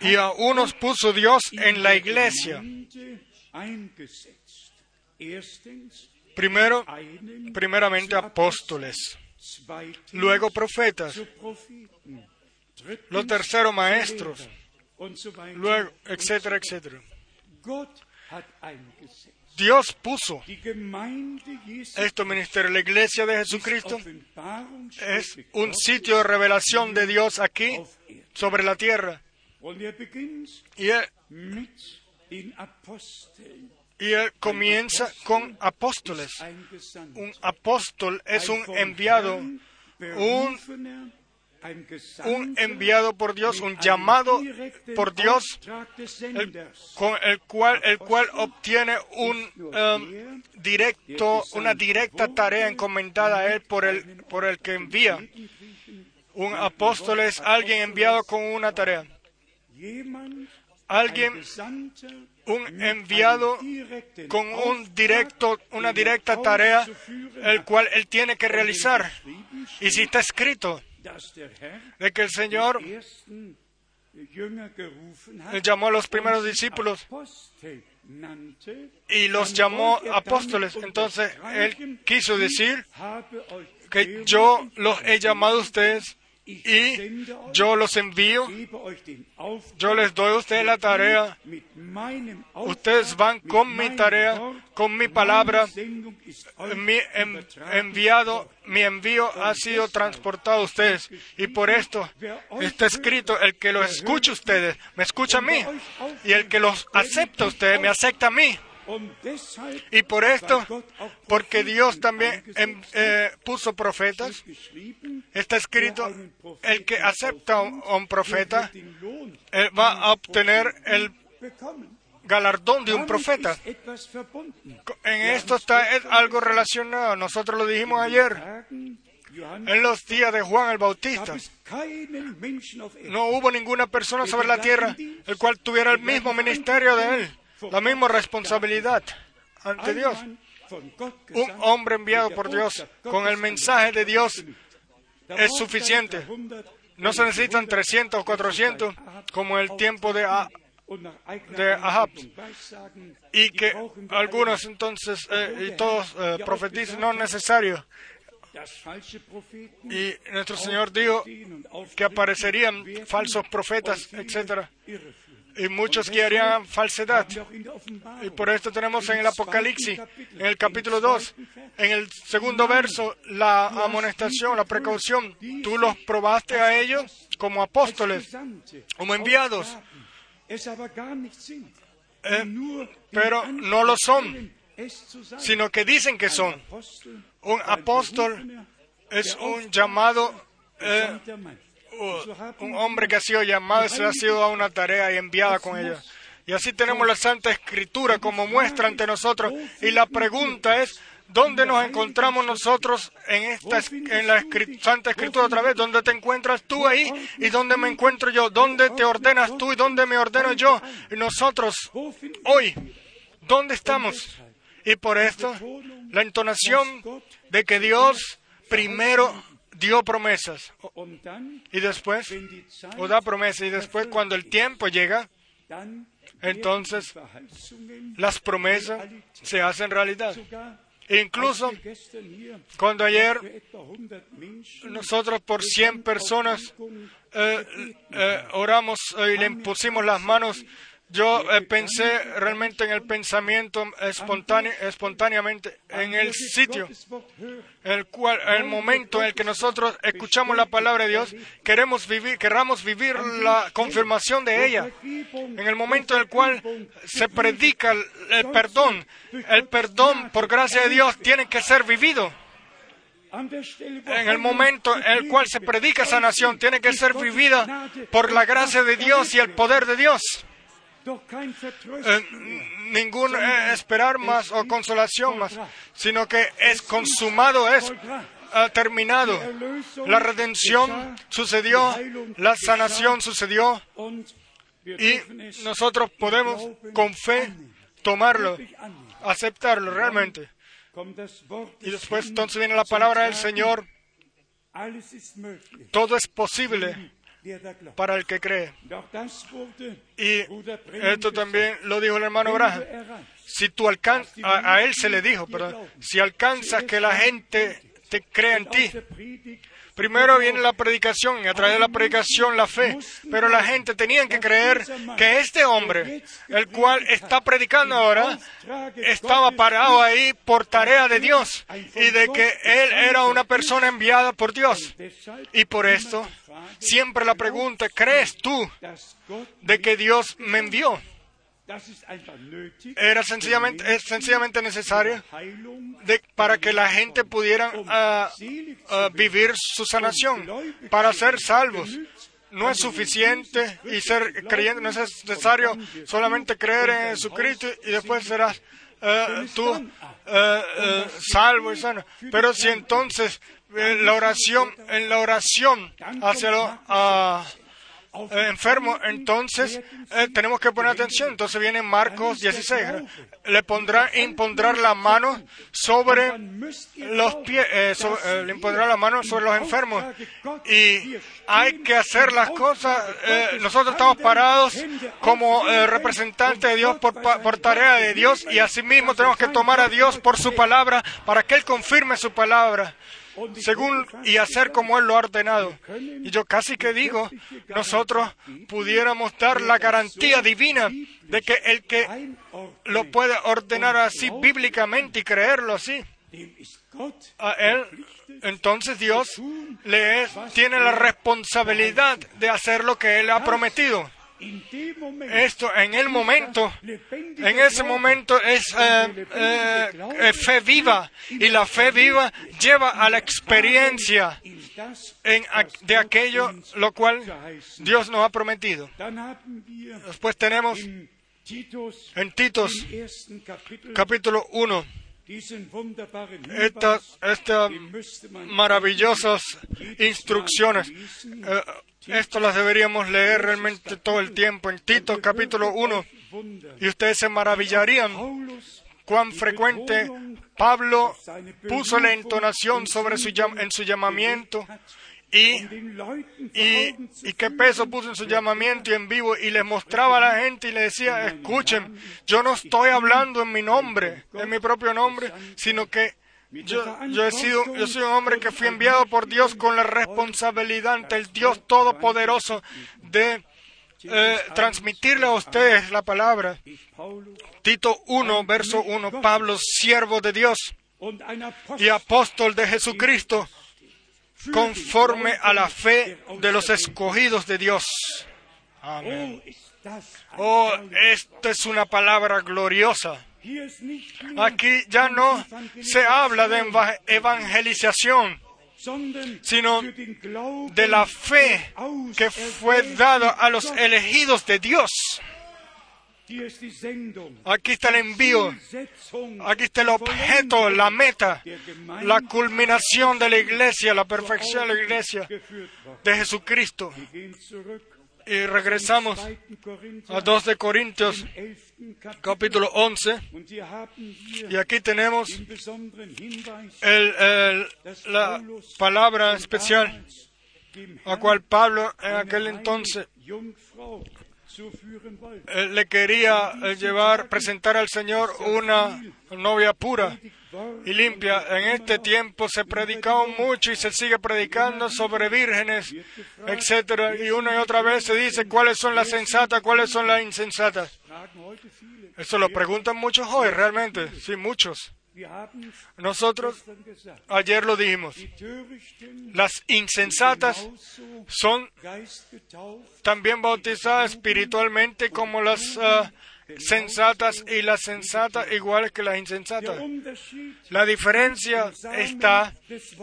Y a unos puso Dios en la iglesia. Primero, primeramente apóstoles, luego profetas, los terceros maestros, luego, etcétera, etcétera. Dios puso este ministerio. La iglesia de Jesucristo es un sitio de revelación de Dios aquí sobre la tierra. Y él, comienza con apóstoles. Un apóstol es un enviado un, un enviado por Dios, un llamado por Dios, el, con el cual, el cual obtiene un um, directo, una directa tarea encomendada a él por el, por el que envía. Un apóstol es alguien enviado con una tarea. Alguien, un enviado con un directo, una directa tarea, el cual él tiene que realizar. Y si está escrito de que el Señor llamó a los primeros discípulos y los llamó apóstoles. Entonces, él quiso decir que yo los he llamado a ustedes y yo los envío, yo les doy a ustedes la tarea, ustedes van con mi tarea, con mi palabra, mi enviado, mi envío ha sido transportado a ustedes. Y por esto está escrito, el que los escucha a ustedes, me escucha a mí. y el que los acepta a ustedes, me acepta a mí. Y por esto, porque Dios también em, eh, puso profetas, está escrito, el que acepta a un, profeta va a obtener el galardón de un profeta. En esto está algo relacionado. Nosotros lo dijimos ayer. En los días de Juan el Bautista, no hubo ninguna persona sobre la tierra el cual tuviera el mismo ministerio de él la misma responsabilidad ante Dios. Un hombre enviado por Dios con el mensaje de Dios es suficiente. No se necesitan 300 o 400 como el tiempo de, de Ahab. Y que algunos entonces eh, y todos eh, profetizan, no es necesario. Y nuestro Señor dijo que aparecerían falsos profetas, etcétera y muchos que harían falsedad. Y por esto tenemos en el Apocalipsis, en el capítulo 2, en el segundo verso, la amonestación, la precaución. Tú los probaste a ellos como apóstoles, como enviados, eh, pero no lo son, sino que dicen que son. Un apóstol es un llamado eh, un hombre que ha sido llamado se ha sido a una tarea y enviada con ella. Y así tenemos la Santa Escritura como muestra ante nosotros. Y la pregunta es, ¿dónde nos encontramos nosotros en, esta, en la Santa Escritura otra vez? ¿Dónde te encuentras tú ahí y dónde me encuentro yo? ¿Dónde te ordenas tú y dónde me ordeno yo? Y nosotros, hoy, ¿dónde estamos? Y por esto, la entonación de que Dios primero dio promesas y después, o da promesas y después cuando el tiempo llega, entonces las promesas se hacen realidad. E incluso cuando ayer nosotros por 100 personas eh, eh, oramos y le pusimos las manos yo eh, pensé realmente en el pensamiento espontáneamente en el sitio, el cual, el momento en el que nosotros escuchamos la palabra de Dios, queremos vivir, querramos vivir la confirmación de ella. En el momento en el cual se predica el perdón, el perdón por gracia de Dios tiene que ser vivido. En el momento en el cual se predica sanación, tiene que ser vivida por la gracia de Dios y el poder de Dios. Eh, ningún eh, esperar más o consolación más, sino que es consumado, es terminado. La redención sucedió, la sanación sucedió. Y nosotros podemos con fe tomarlo, aceptarlo realmente. Y después entonces viene la palabra del Señor. Todo es posible para el que cree. Y esto también lo dijo el hermano Graham. Si tú alcanzas, a, él se le dijo, pero si alcanzas que la gente te crea en ti, Primero viene la predicación y a través de la predicación la fe. Pero la gente tenía que creer que este hombre, el cual está predicando ahora, estaba parado ahí por tarea de Dios y de que él era una persona enviada por Dios. Y por esto, siempre la pregunta, ¿crees tú de que Dios me envió? Era sencillamente, es sencillamente necesario de, para que la gente pudiera uh, vivir su sanación, para ser salvos. No es suficiente y ser creyente, no es necesario solamente creer en Jesucristo y después serás uh, tú uh, salvo y sano. Pero si entonces la oración, en la oración hacia lo, eh, enfermo, entonces eh, tenemos que poner atención. Entonces viene Marcos 16. Le pondrá, impondrá la mano sobre los pies, eh, le impondrá la mano sobre los enfermos. Y hay que hacer las cosas. nosotros estamos parados como representantes de Dios por, por tarea de Dios y asimismo tenemos que tomar a Dios por su palabra para que Él confirme su palabra según y hacer como Él lo ha ordenado. Y yo casi que digo, nosotros pudiéramos dar la garantía divina de que el que lo puede ordenar así bíblicamente y creerlo así, a Él, entonces Dios le tiene la responsabilidad de hacer lo que Él ha prometido. Esto en el momento, en ese momento es eh, eh, fe viva y la fe viva lleva a la experiencia de aquello lo cual Dios. Nos ha prometido. Después tenemos en Titos capítulo 1 estas, estas maravillosas instrucciones. Eh, esto las deberíamos leer realmente todo el tiempo en Tito capítulo 1 y ustedes se maravillarían cuán frecuente Pablo puso la entonación sobre su, en su llamamiento y, y, qué peso puso en su llamamiento y en vivo y les mostraba a la gente y le decía, escuchen, yo no estoy hablando en mi nombre, en mi propio nombre, sino que yo, yo, he sido, yo soy un hombre que fui enviado por Dios con la responsabilidad ante el Dios Todopoderoso de eh, transmitirle a ustedes la palabra. Tito 1, verso 1, Pablo, siervo de Dios y apóstol de Jesucristo, conforme a la fe de los escogidos de Dios. Amén. Oh, esta es una palabra gloriosa. Aquí ya no se habla de evangelización, sino de la fe que fue dada a los elegidos de Dios. Aquí está el envío, aquí está el objeto, la meta, la culminación de la iglesia, la perfección de la iglesia de Jesucristo. Y regresamos a 2 de Corintios capítulo 11 y aquí tenemos la palabra especial a cual Pablo en aquel entonces le quería eh, llevar, presentar al Señor una novia pura y limpia. En este tiempo se predicaba mucho y se sigue predicando sobre vírgenes, etcétera, y una y otra vez se dice cuáles son las sensatas, cuáles son las insensatas. Eso lo preguntan muchos hoy, realmente, sí, muchos. Nosotros ayer lo dijimos. Las insensatas son también bautizadas espiritualmente como las ah, sensatas y las sensatas iguales que las insensatas. La diferencia está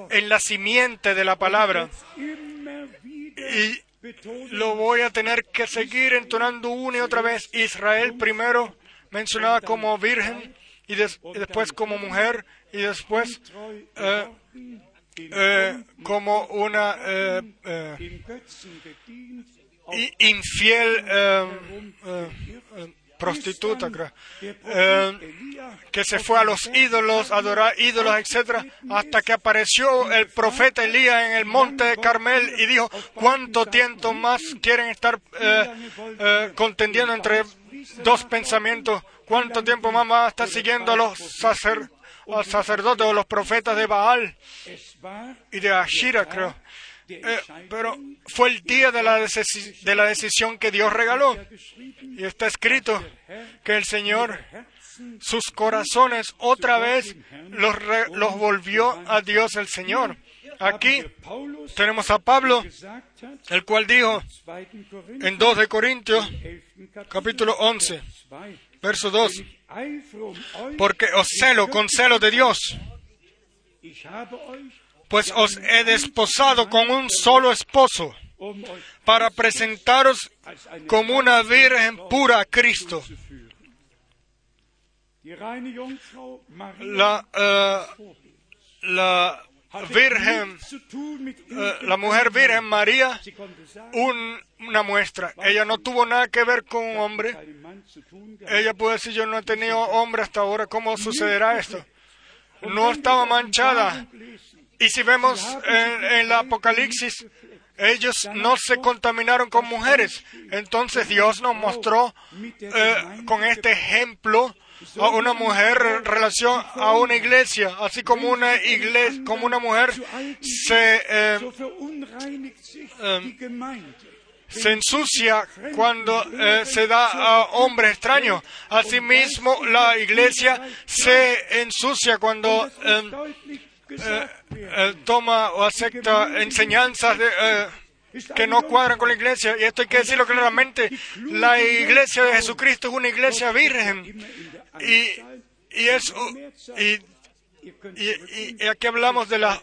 en la simiente de la palabra. Y lo voy a tener que seguir entonando una y otra vez. Israel primero mencionada como virgen y, después como mujer y después eh, eh, como una eh, infiel prostituta, que se fue a los ídolos, a adorar ídolos, etc., hasta que apareció el profeta Elías en el monte de Carmel y dijo, ¿cuánto tiempo más quieren estar contendiendo entre dos pensamientos? ¿Cuánto tiempo más va a estar siguiendo a los, sacerdotes o los profetas de Baal y de Ashira, creo? Eh, pero fue el día de la, de la decisión que Dios regaló. Y está escrito que el Señor, sus corazones otra vez los, los volvió a Dios el Señor. Aquí tenemos a Pablo, el cual dijo en 2 de Corintios, capítulo 11, verso 2. Porque os celo con celo de Dios, pues os he desposado con un solo esposo para presentaros como una virgen pura a Cristo. La, uh, la Virgen, uh, la mujer Virgen María, un, una muestra. Ella no tuvo nada que ver con un hombre. Ella puede decir, yo no he tenido hombre hasta ahora. ¿Cómo sucederá esto? No estaba manchada. Y si vemos en, en el Apocalipsis, ellos no se contaminaron con mujeres. Entonces Dios nos mostró eh, con este ejemplo a una mujer en relación a una iglesia, así como una iglesia, como una mujer se eh, eh, se ensucia cuando se da a hombres extraños. Asimismo, la iglesia se ensucia cuando eh, eh, toma o acepta enseñanzas eh, que no cuadran con la iglesia. Y esto hay que decirlo claramente. La iglesia de Jesucristo es una iglesia virgen. Y, y, es, y, y, aquí hablamos de las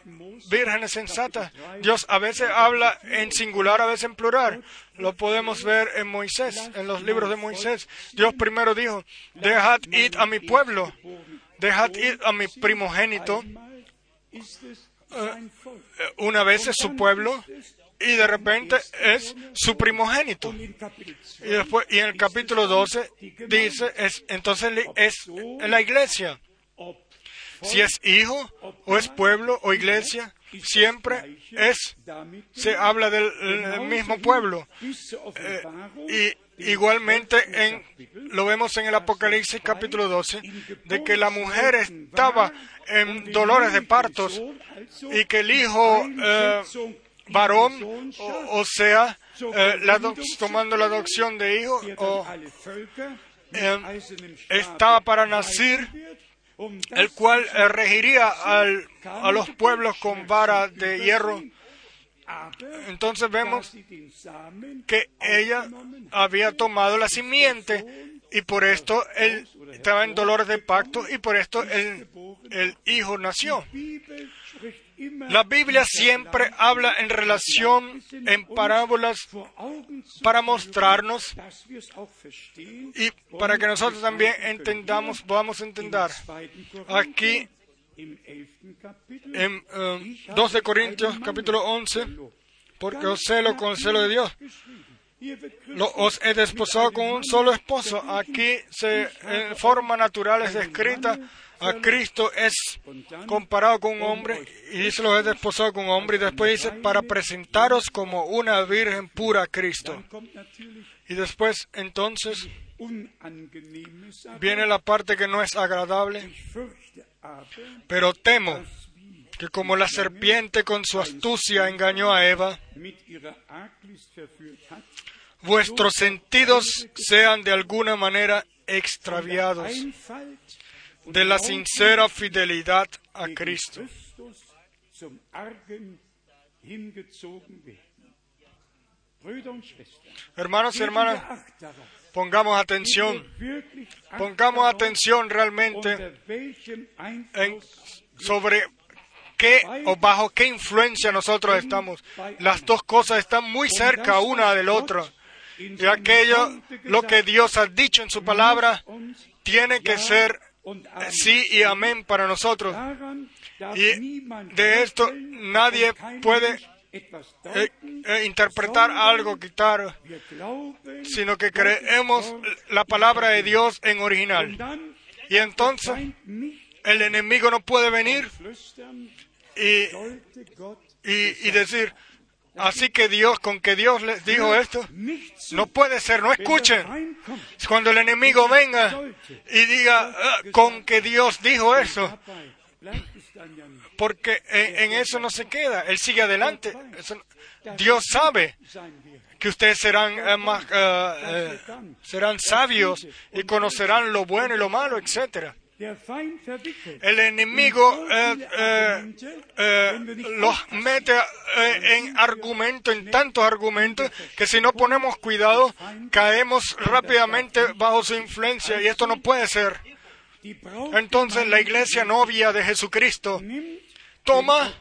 vírgenes sensatas. Dios a veces habla en singular, a veces en plural. Lo podemos ver en Moisés, en los libros de Moisés. Dios primero dijo, dejad ir a mi pueblo, dejad ir a mi primogénito eh, una vez es su pueblo y de repente es su primogénito. Y después, y en el capítulo 12 dice, es, entonces es la iglesia. Si es hijo, o es pueblo, o iglesia, siempre es, se habla del mismo pueblo. Eh, y igualmente en, lo vemos en el Apocalipsis capítulo 12, de que la mujer estaba en dolores de partos y que el hijo eh, varón, o, sea, eh, tomando la adopción de hijo, o, eh, estaba para nacer, el cual regiría al, a los pueblos con vara de hierro. Entonces vemos que ella había tomado la simiente y por esto él estaba en dolores de pacto y por esto el, el hijo nació. La Biblia siempre habla en relación, en parábolas, para mostrarnos y para que nosotros también entendamos, podamos entender. Aquí, en 2 de Corintios capítulo 11, porque os celo con el celo de Dios os he desposado con un solo esposo. Aquí se, en forma natural es descrita a Cristo es comparado con un hombre y dice los he desposado con un hombre. Y después dice para presentaros como una virgen pura a Cristo. Y después entonces viene la parte que no es agradable, pero temo que como la serpiente con su astucia engañó a Eva, vuestros sentidos sean de alguna manera extraviados de la sincera fidelidad a Cristo. Hermanos y hermanas, pongamos atención, pongamos atención realmente sobre qué o bajo qué influencia nosotros estamos. Las dos cosas están muy cerca una del otro. Y aquello, lo que Dios ha dicho en su palabra, tiene que ser sí y amén para nosotros. Y de esto nadie puede eh, eh, interpretar algo, quitar, sino que creemos la palabra de Dios en original. Y entonces el enemigo no puede venir y, y decir, Así que Dios, con que Dios les dijo esto, no puede ser, no escuchen. Cuando el enemigo venga y diga, ah, con que Dios dijo eso, porque en, eso no se queda, Él sigue adelante. Dios sabe que ustedes serán eh, eh, eh, serán sabios y conocerán lo bueno y lo malo, etcétera. El enemigo eh, eh, eh, los mete en argumentos, en tantos argumentos, que si no ponemos cuidado, caemos rápidamente bajo su influencia y esto no puede ser. Entonces la iglesia novia de Jesucristo toma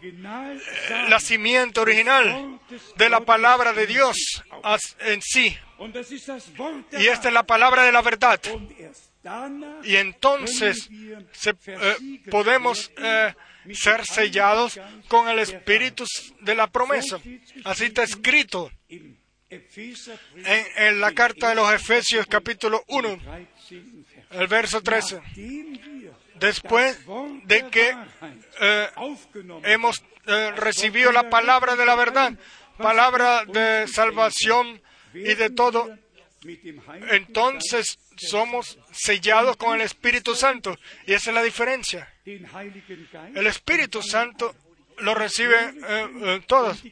la simiente original de la palabra de Dios en sí. Y esta es la palabra de la verdad. Y entonces eh, podemos eh, ser sellados con el espíritu de la promesa. Así está escrito en, la carta de los Efesios capítulo 1, el verso 13. Después de que eh, hemos recibido la palabra de la verdad, palabra de salvación y de todo, entonces somos sellados con el Espíritu Santo. Y esa es la diferencia. El Espíritu Santo lo reciben eh, eh, todos.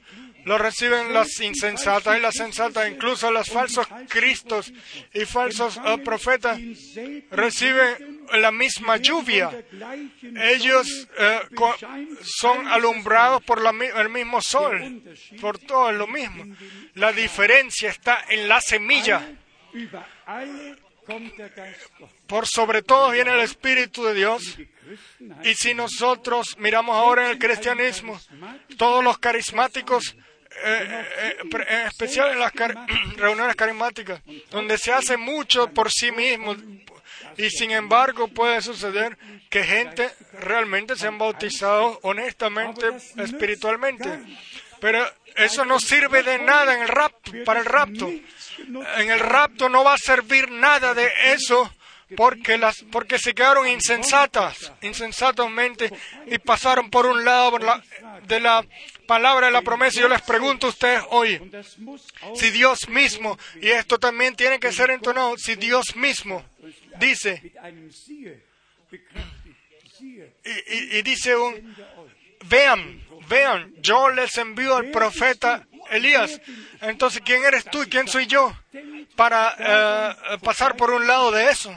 Lo reciben las insensatas y las sensatas, incluso los falsos cristos y falsos eh, profetas reciben la misma lluvia. Ellos son alumbrados por el mismo sol, por todo lo mismo. La diferencia está en la semilla. Por sobre todo viene el Espíritu de Dios. Y si nosotros miramos ahora en el cristianismo, todos los carismáticos, eh, eh, en especial en las reuniones carismáticas, donde se hace mucho por sí mismo, y sin embargo puede suceder que gente realmente se han bautizado honestamente, espiritualmente. Pero eso no sirve de nada en el rap, para el rapto. En el rapto no va a servir nada de eso porque, las, porque se quedaron insensatas, insensatamente, y pasaron por un lado de la palabra de la promesa. Yo les pregunto a ustedes hoy, si Dios mismo, y esto también tiene que ser entonado, si Dios mismo dice, y, y dice un, vean, vean, yo les envío al profeta Elías. Entonces, ¿quién eres tú y quién soy yo para eh, pasar por un lado de eso?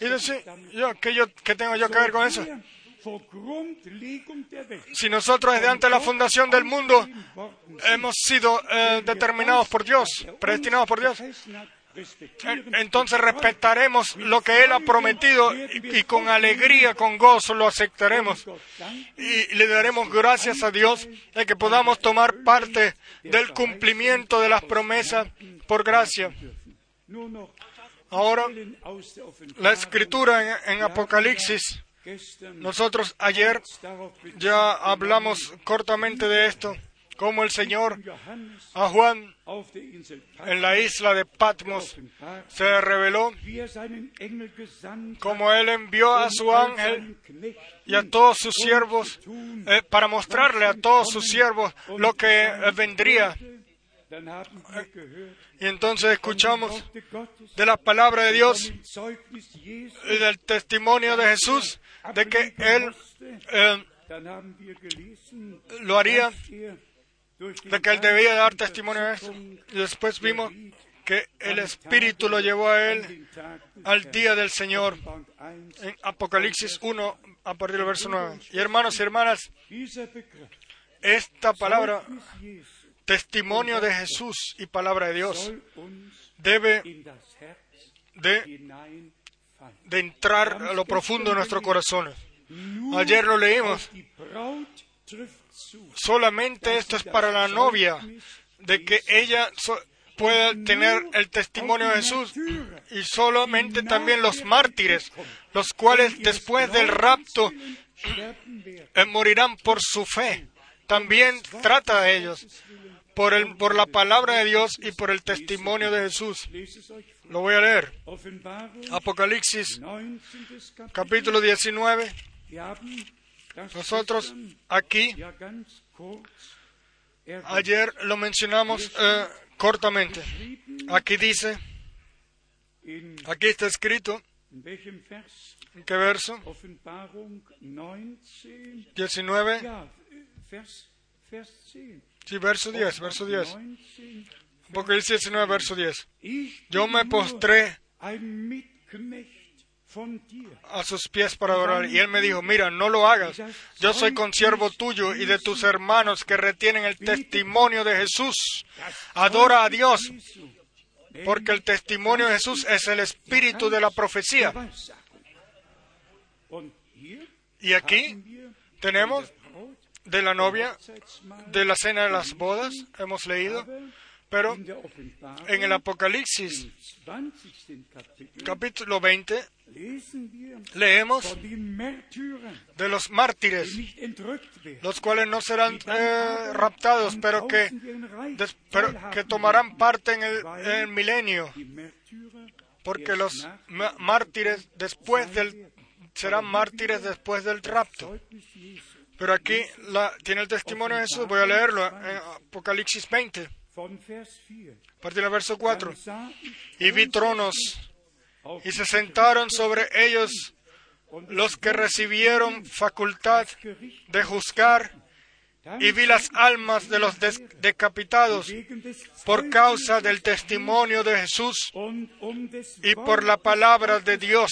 Y decir, yo, ¿qué, yo, ¿qué tengo yo que ver con eso? Si nosotros desde antes de la fundación del mundo hemos sido eh, determinados por Dios, predestinados por Dios, entonces respetaremos lo que Él ha prometido y, con alegría, con gozo lo aceptaremos. Y le daremos gracias a Dios de que podamos tomar parte del cumplimiento de las promesas por gracia. Ahora, la escritura en Apocalipsis, nosotros ayer ya hablamos cortamente de esto como el Señor a Juan en la isla de Patmos se reveló, como Él envió a su ángel y a todos sus siervos eh, para mostrarle a todos sus siervos lo que eh, vendría. Y entonces escuchamos de la palabra de Dios y del testimonio de Jesús de que Él eh, lo haría de que él debía dar testimonio de eso. Y después vimos que el Espíritu lo llevó a él al día del Señor en Apocalipsis 1 a partir del verso 9. Y hermanos y hermanas, esta palabra, testimonio de Jesús y palabra de Dios, debe de, de entrar a lo profundo de nuestro corazón. Ayer lo leímos Solamente esto es para la novia, de que ella pueda tener el testimonio de Jesús y solamente también los mártires, los cuales después del rapto eh, morirán por su fe. También trata a ellos por, el, por la palabra de Dios y por el testimonio de Jesús. Lo voy a leer. Apocalipsis capítulo 19. Nosotros aquí, ayer lo mencionamos eh, cortamente. Aquí dice, aquí está escrito, ¿en qué verso? 19. Sí, verso 10, verso 10. Apocalipsis 19, verso 10. Yo me postré a sus pies para adorar. Y él me dijo, mira, no lo hagas. Yo soy consiervo tuyo y de tus hermanos que retienen el testimonio de Jesús. Adora a Dios, porque el testimonio de Jesús es el espíritu de la profecía. Y aquí tenemos de la novia, de la cena de las bodas, hemos leído, pero en el Apocalipsis, capítulo 20, leemos de los mártires, los cuales no serán eh, raptados, pero que, que tomarán parte en el, milenio, porque los mártires después del serán mártires después del rapto. Pero aquí la, tiene el testimonio de Jesús, voy a leerlo en Apocalipsis 20, a partir del verso 4. Y vi tronos y se sentaron sobre ellos los que recibieron facultad de juzgar y vi las almas de los decapitados por causa del testimonio de Jesús y por la palabra de Dios.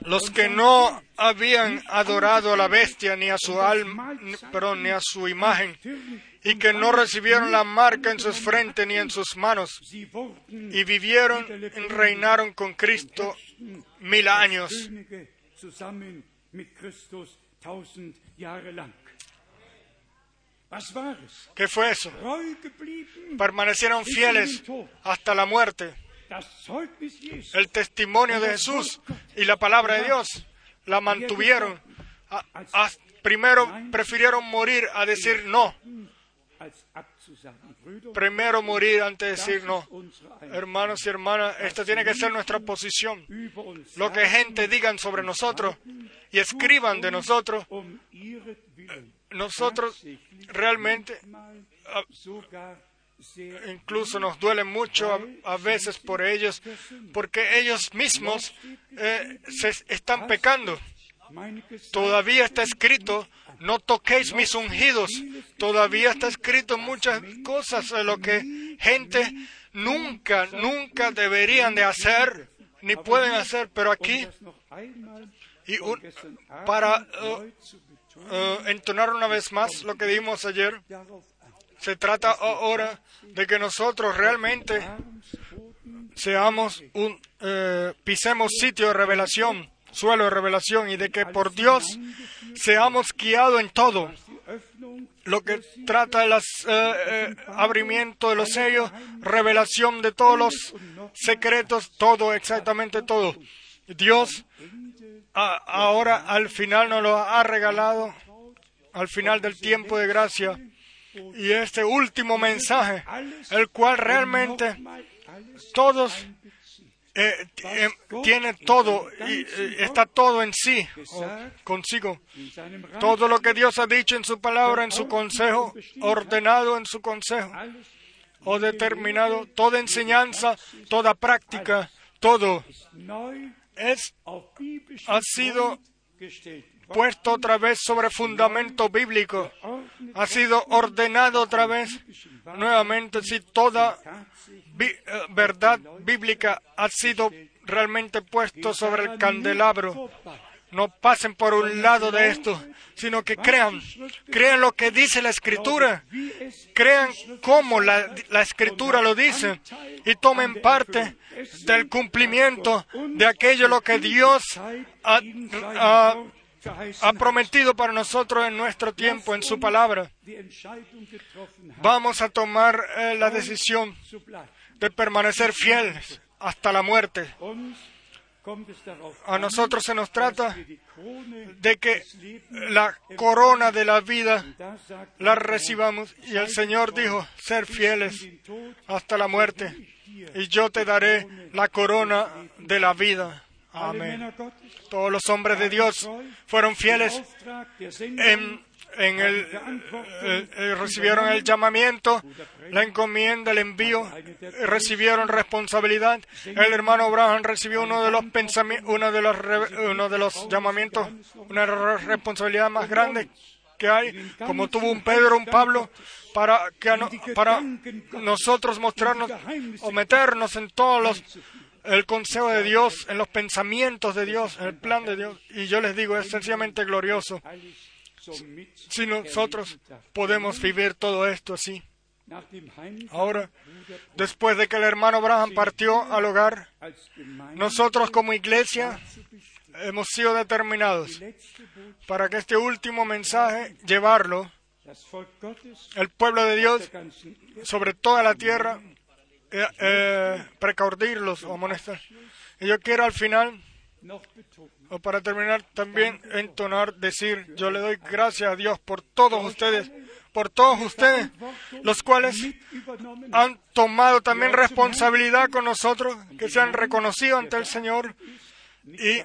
Los que no habían adorado a la bestia ni a su alma, perdón, ni a su imagen, y que no recibieron la marca en sus frentes ni en sus manos, y vivieron y reinaron con Cristo mil años. ¿Qué fue eso? Permanecieron fieles hasta la muerte. El testimonio de Jesús y la palabra de Dios la mantuvieron. primero prefirieron morir a decir no. Primero morir antes de decir no. Hermanos y hermanas, esta tiene que ser nuestra posición. Lo que gente digan sobre nosotros y escriban de nosotros, nosotros realmente incluso nos duele mucho a, veces por ellos, porque ellos mismos eh, se están pecando. Todavía está escrito, no toquéis mis ungidos. Todavía está escrito muchas cosas de lo que gente nunca, nunca deberían de hacer, ni pueden hacer, pero aquí, y para uh, uh, entonar una vez más lo que dimos ayer, se trata ahora de que nosotros realmente seamos un, eh, pisemos sitio de revelación, suelo de revelación, y de que por Dios seamos guiados en todo. Lo que trata eh, eh, abrimiento de los sellos, revelación de todos los secretos, todo, exactamente todo. Dios ahora al final nos lo ha regalado, al final del tiempo de gracia y este último mensaje, el cual realmente todos eh, eh, tiene todo y eh, está todo en sí, consigo. Todo lo que Dios ha dicho en su palabra, en su consejo, ordenado en su consejo, o determinado, toda enseñanza, toda práctica, todo es, ha sido puesto otra vez sobre fundamento bíblico, ha sido ordenado otra vez. Nuevamente, si toda verdad bíblica ha sido realmente puesto sobre el candelabro. No pasen por un lado de esto, sino que crean, crean lo que dice la Escritura, crean cómo la, Escritura lo dice y tomen parte del cumplimiento de aquello lo que Dios ha prometido para nosotros en nuestro tiempo, en su palabra. Vamos a tomar eh, la decisión de permanecer fieles hasta la muerte. A nosotros se nos trata de que la corona de la vida la recibamos. Y el Señor dijo, ser fieles hasta la muerte. Y yo te daré la corona de la vida. Amén. Todos los hombres de Dios fueron fieles en, el, eh, eh, recibieron el llamamiento, la encomienda, el envío, recibieron responsabilidad. El hermano Abraham recibió uno de los pensamientos, de los, uno de los llamamientos, una responsabilidad más grande que hay, como tuvo un Pedro, un Pablo, para, que, para nosotros mostrarnos o meternos en todos los el consejo de Dios, en los pensamientos de Dios, en el plan de Dios. Y yo les digo, es sencillamente glorioso si nosotros podemos vivir todo esto así. Ahora, después de que el hermano Abraham partió al hogar, nosotros como iglesia hemos sido determinados para que este último mensaje llevarlo el pueblo de Dios sobre toda la tierra, eh, eh, precaudirlos o amonestar. Y yo quiero al final, o para terminar, también entonar, decir, yo le doy gracias a Dios por todos ustedes por todos ustedes, los cuales han tomado también responsabilidad con nosotros, que se han reconocido ante el Señor y,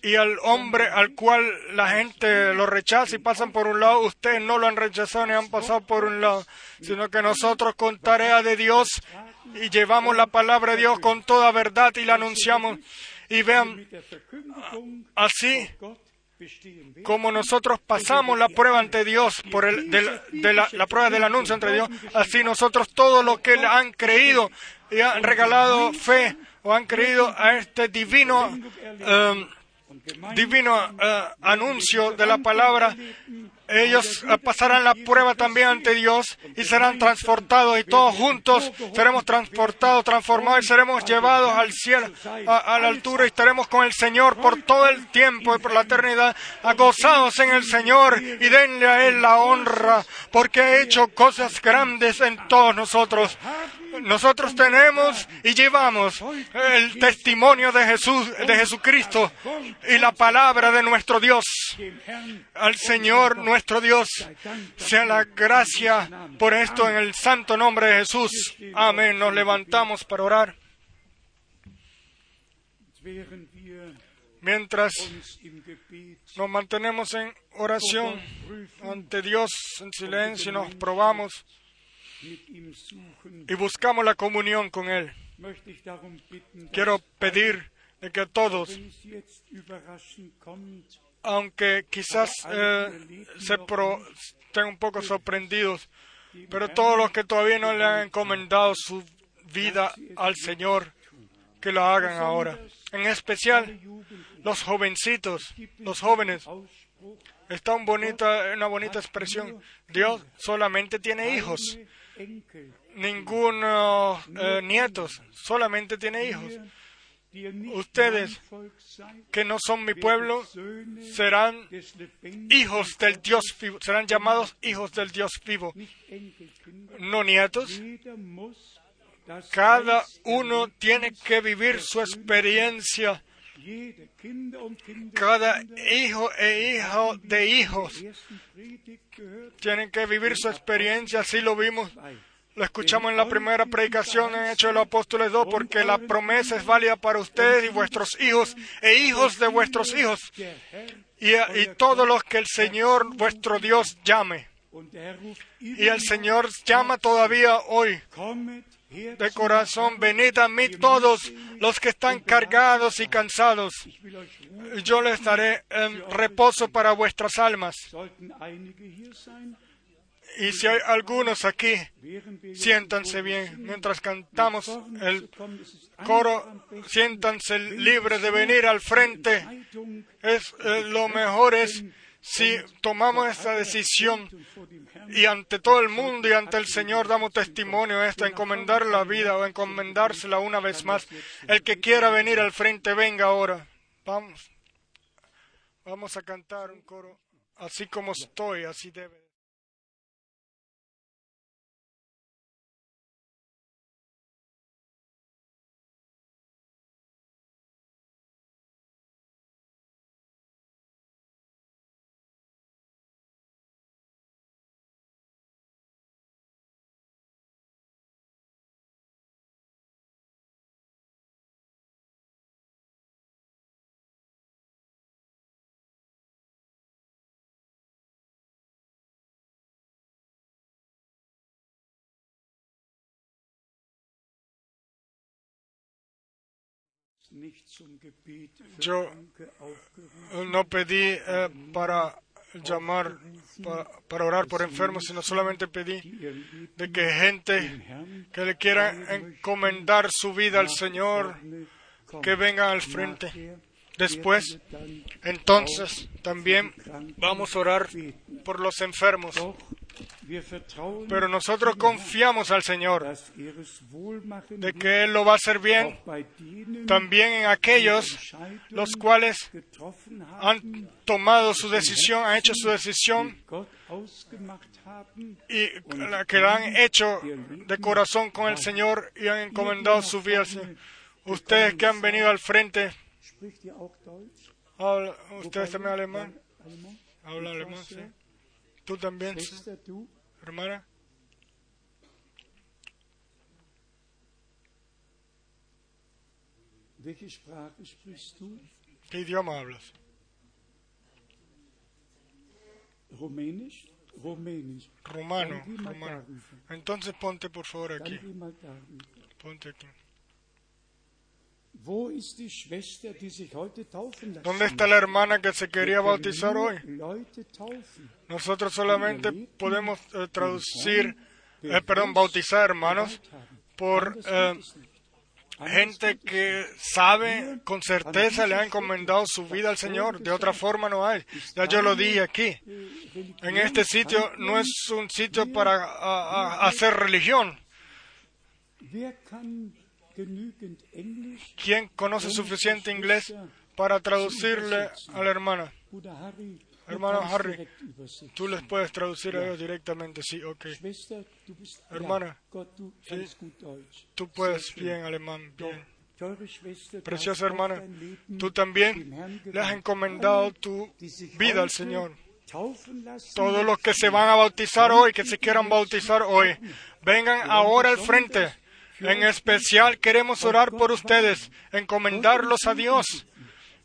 y al hombre al cual la gente lo rechaza y pasan por un lado, ustedes no lo han rechazado ni han pasado por un lado, sino que nosotros con tarea de Dios y llevamos la palabra de Dios con toda verdad y la anunciamos. Y vean, así como nosotros pasamos la prueba ante Dios por el, de, la, prueba del anuncio entre Dios, así nosotros todos los que han creído y han regalado fe o han creído a este divino um, divino uh, anuncio de la palabra ellos eh, pasarán la prueba también ante Dios y serán transportados y todos juntos seremos transportados, transformados y seremos llevados al cielo, a, la altura y estaremos con el Señor por todo el tiempo y por la eternidad, gozados en el Señor y denle a Él la honra porque ha hecho cosas grandes en todos nosotros. Nosotros tenemos y llevamos el testimonio de Jesús, de Jesucristo y la palabra de nuestro Dios. Al Señor nuestro Dios sea la gracia por esto en el santo nombre de Jesús. Amén. Nos levantamos para orar. Mientras nos mantenemos en oración ante Dios en silencio, nos probamos y buscamos la comunión con Él. Quiero pedir que todos, aunque quizás eh, se estén un poco sorprendidos, pero todos los que todavía no le han encomendado su vida al Señor, que lo hagan ahora. En especial los jovencitos, los jóvenes. Está bonita, una bonita expresión. Dios solamente tiene hijos ningún eh, nietos, solamente tiene hijos. Ustedes que no son mi pueblo serán hijos del Dios vivo, serán llamados hijos del Dios vivo, no nietos. Cada uno tiene que vivir su experiencia. Cada hijo e hijo de hijos tienen que vivir su experiencia, así lo vimos lo escuchamos en la primera predicación en Hechos de los Apóstoles 2, porque la promesa es válida para ustedes y vuestros hijos e hijos de vuestros hijos y, y todos los que el Señor vuestro Dios llame. Y el Señor llama todavía hoy de corazón, venid a mí todos los que están cargados y cansados. Yo les daré reposo para vuestras almas. Y si hay algunos aquí, siéntanse bien. Mientras cantamos el coro, siéntanse libres de venir al frente. Es, eh, lo mejor es si tomamos esta decisión y ante todo el mundo y ante el Señor damos testimonio de esto, encomendar la vida o encomendársela una vez más. El que quiera venir al frente, venga ahora. Vamos. Vamos a cantar un coro. Así como estoy, así debe. Yo no pedí eh, para llamar para orar por enfermos, sino solamente pedí de que gente que le quieran encomendar su vida al Señor, que vengan al frente. Después, entonces, también vamos a orar por los enfermos. Pero nosotros confiamos al Señor de que Él lo va a hacer bien también en aquellos los cuales han tomado su decisión, han hecho su decisión y que la han hecho de corazón con el Señor y han encomendado su vida al Señor. Ustedes que han venido al frente, ¿ustedes también alemán? ¿Habla alemán? Sí. ¿Tú también, hermana? ¿Qué idioma hablas? Rumano, rumano. Entonces ponte por favor aquí. Ponte aquí. ¿Dónde está la hermana que se quería bautizar hoy? Nosotros solamente podemos eh, traducir, eh, perdón, bautizar hermanos por eh, gente que sabe con certeza le ha encomendado su vida al Señor. De otra forma no hay. Ya yo lo dije aquí. En este sitio no es un sitio para hacer religión. ¿Quién conoce suficiente inglés para traducirle a la hermana? Hermano Harry, tú les puedes traducir a ellos directamente, sí, ok. Hermana, tú puedes bien alemán, bien. Preciosa hermana, tú también le has encomendado tu vida al Señor. Todos los que se van a bautizar hoy, que se quieran bautizar hoy, vengan ahora al frente en especial queremos orar por ustedes, encomendarlos a Dios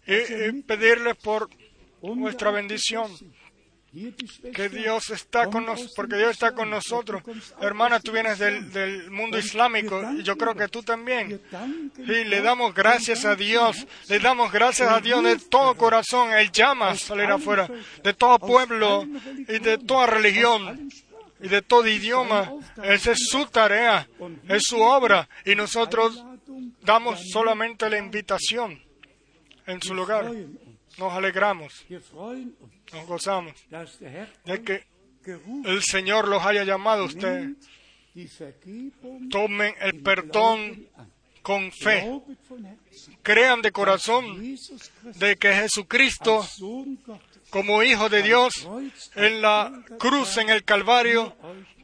y, pedirle por nuestra bendición. Que Dios está con nosotros, porque Dios está con nosotros. Hermana, tú vienes del, mundo islámico y yo creo que tú también. Y le damos gracias a Dios, le damos gracias a Dios de todo corazón. Él llama a salir afuera, de todo pueblo y de toda religión y de todo idioma. Esa es su tarea, es su obra y nosotros damos solamente la invitación en su lugar. Nos alegramos, nos gozamos de que el Señor los haya llamado a ustedes. Tomen el perdón con fe. Crean de corazón de que Jesucristo como Hijo de Dios en la cruz en el Calvario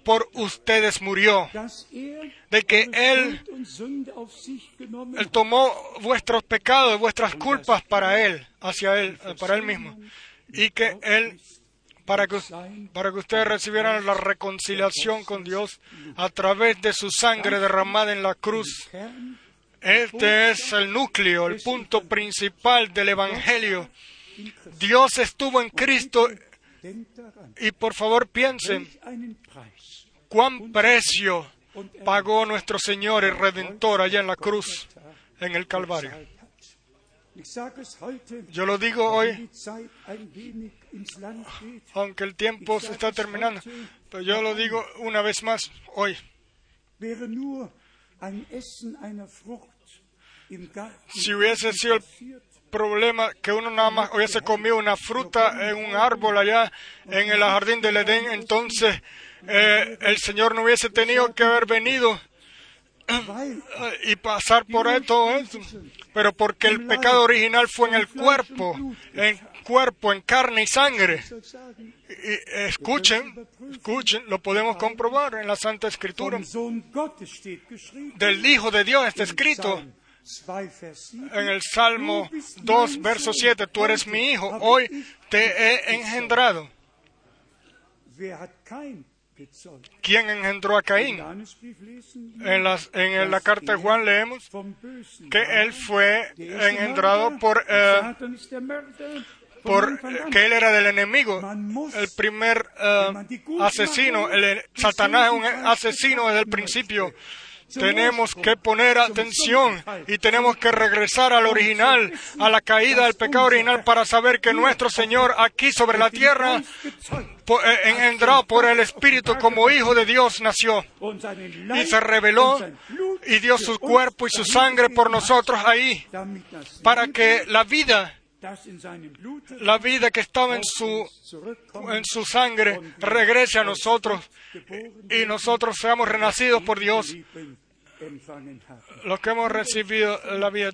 por ustedes murió, de que Él, él tomó vuestros pecados, vuestras culpas para Él, hacia Él, para Él mismo, y que Él, para que, para que ustedes recibieran la reconciliación con Dios a través de su sangre derramada en la cruz. Este es el núcleo, el punto principal del Evangelio Dios estuvo en Cristo y por favor piensen cuán precio pagó nuestro Señor y Redentor allá en la cruz, en el Calvario. Yo lo digo hoy, aunque el tiempo se está terminando, pero yo lo digo una vez más hoy. Si hubiese sido el problema que uno nada más hubiese comido una fruta en un árbol allá en el jardín del Edén, entonces eh, el Señor no hubiese tenido que haber venido y pasar por todo eso. Pero porque el pecado original fue en el cuerpo, en cuerpo, en carne y sangre. Y escuchen, escuchen, lo podemos comprobar en la Santa Escritura. Del Hijo de Dios está escrito en el Salmo 2, verso 7, tú eres mi hijo, hoy te he engendrado. ¿Quién engendró a Caín? En, la carta de Juan leemos que él fue engendrado por, eh, por que él era del enemigo, el primer eh, asesino. El, Satanás es un asesino desde el principio tenemos que poner atención y tenemos que regresar al original, a la caída del pecado original para saber que nuestro Señor aquí sobre la tierra, eh, engendrado por el Espíritu como Hijo de Dios, nació y se reveló y dio su cuerpo y su sangre por nosotros ahí, para que la vida la vida que estaba en su, en su sangre regrese a nosotros y nosotros seamos renacidos por Dios. Los que hemos recibido la vida,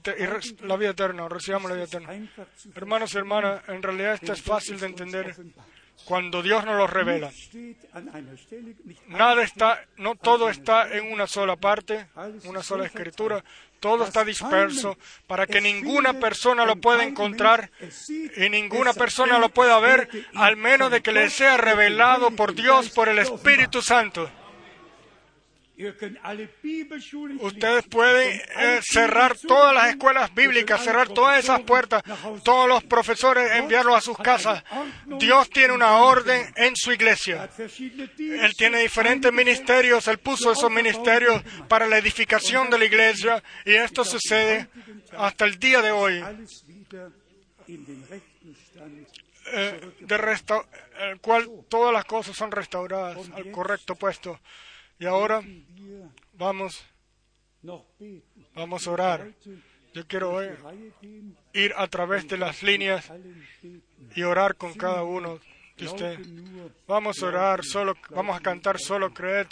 la vida eterna, recibamos la vida eterna. Hermanos y hermanas, en realidad esto es fácil de entender cuando Dios nos lo revela. Nada está, no todo está en una sola parte, una sola escritura. Todo está disperso para que ninguna persona lo pueda encontrar y ninguna persona lo pueda ver, al menos de que le sea revelado por Dios, por el Espíritu Santo. Ustedes pueden eh, cerrar todas las escuelas bíblicas, cerrar todas esas puertas, todos los profesores enviarlos a sus casas. Dios tiene una orden en su iglesia. Él tiene diferentes ministerios, Él puso esos ministerios para la edificación de la iglesia y esto sucede hasta el día de hoy. Eh, de el cual todas las cosas son restauradas al correcto puesto. Y ahora vamos, vamos a orar. Yo quiero ir a través de las líneas y orar con cada uno de ustedes. Vamos a orar solo, vamos a cantar solo creer.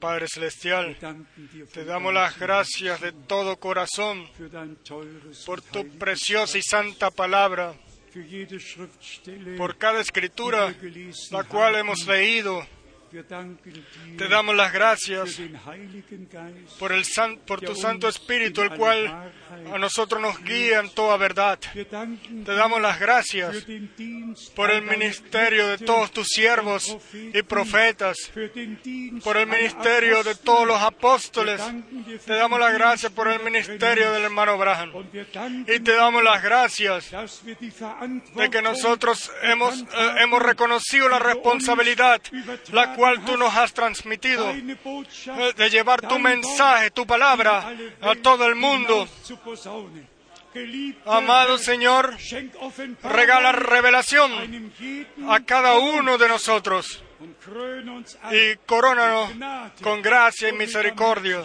Padre Celestial, te damos las gracias de todo corazón por tu preciosa y santa palabra, por cada escritura la cual hemos leído te damos las gracias por, el por tu Santo Espíritu, el cual a nosotros nos guía en toda verdad. Te damos las gracias por el ministerio de todos tus siervos y profetas, por el ministerio de todos los apóstoles. Te damos las gracias por el ministerio del hermano Abraham. Y te damos las gracias de que nosotros hemos, eh, hemos reconocido la responsabilidad, la cual cual tú nos has transmitido, eh, de llevar tu mensaje, tu palabra a todo el mundo. Amado Señor, regala revelación a cada uno de nosotros y corónanos con gracia y misericordia.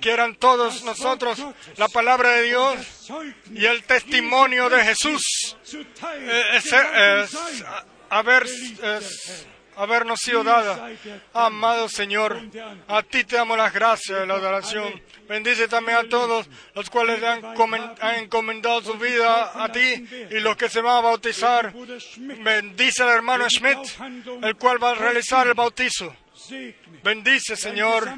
Quieran todos nosotros la palabra de Dios y el testimonio de Jesús eh, haber habernos sido dada. Amado Señor, a ti te damos las gracias y la adoración. Bendice también a todos los cuales han, encomendado su vida a ti y los que se van a bautizar. Bendice al hermano Schmidt, el cual va a realizar el bautizo. Bendice, Señor,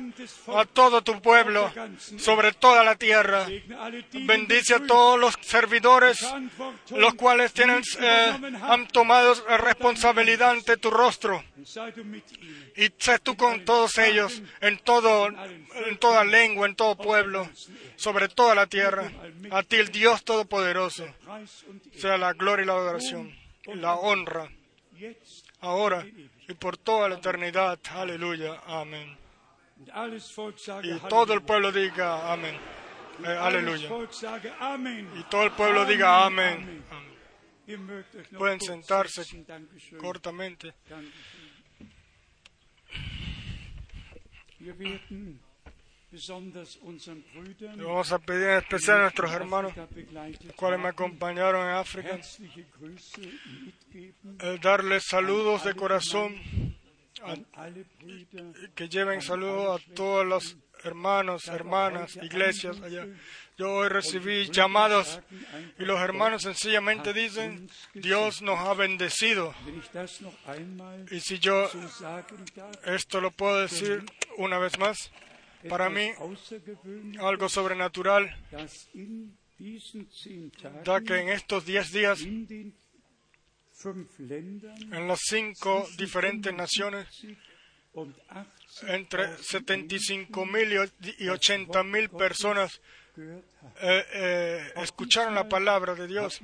a todo tu pueblo, sobre toda la tierra. Bendice a todos los servidores, los cuales tienen, eh, han tomado responsabilidad ante tu rostro. Y sé tú con todos ellos, en, todo, en toda lengua, en todo pueblo, sobre toda la tierra. A ti, el Dios Todopoderoso, sea la gloria y la adoración, la honra, ahora y por toda la eternidad. Aleluya. Amén. Y todo el pueblo diga amén. Eh, aleluya. Y todo el pueblo diga amén. Pueden sentarse cortamente. Vamos a pedir en especial a nuestros hermanos, los cuales me acompañaron en África, eh, darles saludos de corazón, que lleven saludos a todos los hermanos, hermanas, iglesias allá. Yo hoy recibí llamados y los hermanos sencillamente dicen, Dios nos ha bendecido. Y si yo esto lo puedo decir una vez más, para mí algo sobrenatural, ya que en estos diez días, en las cinco diferentes naciones, entre 75 mil y 80 mil personas eh, eh, escucharon la palabra de Dios.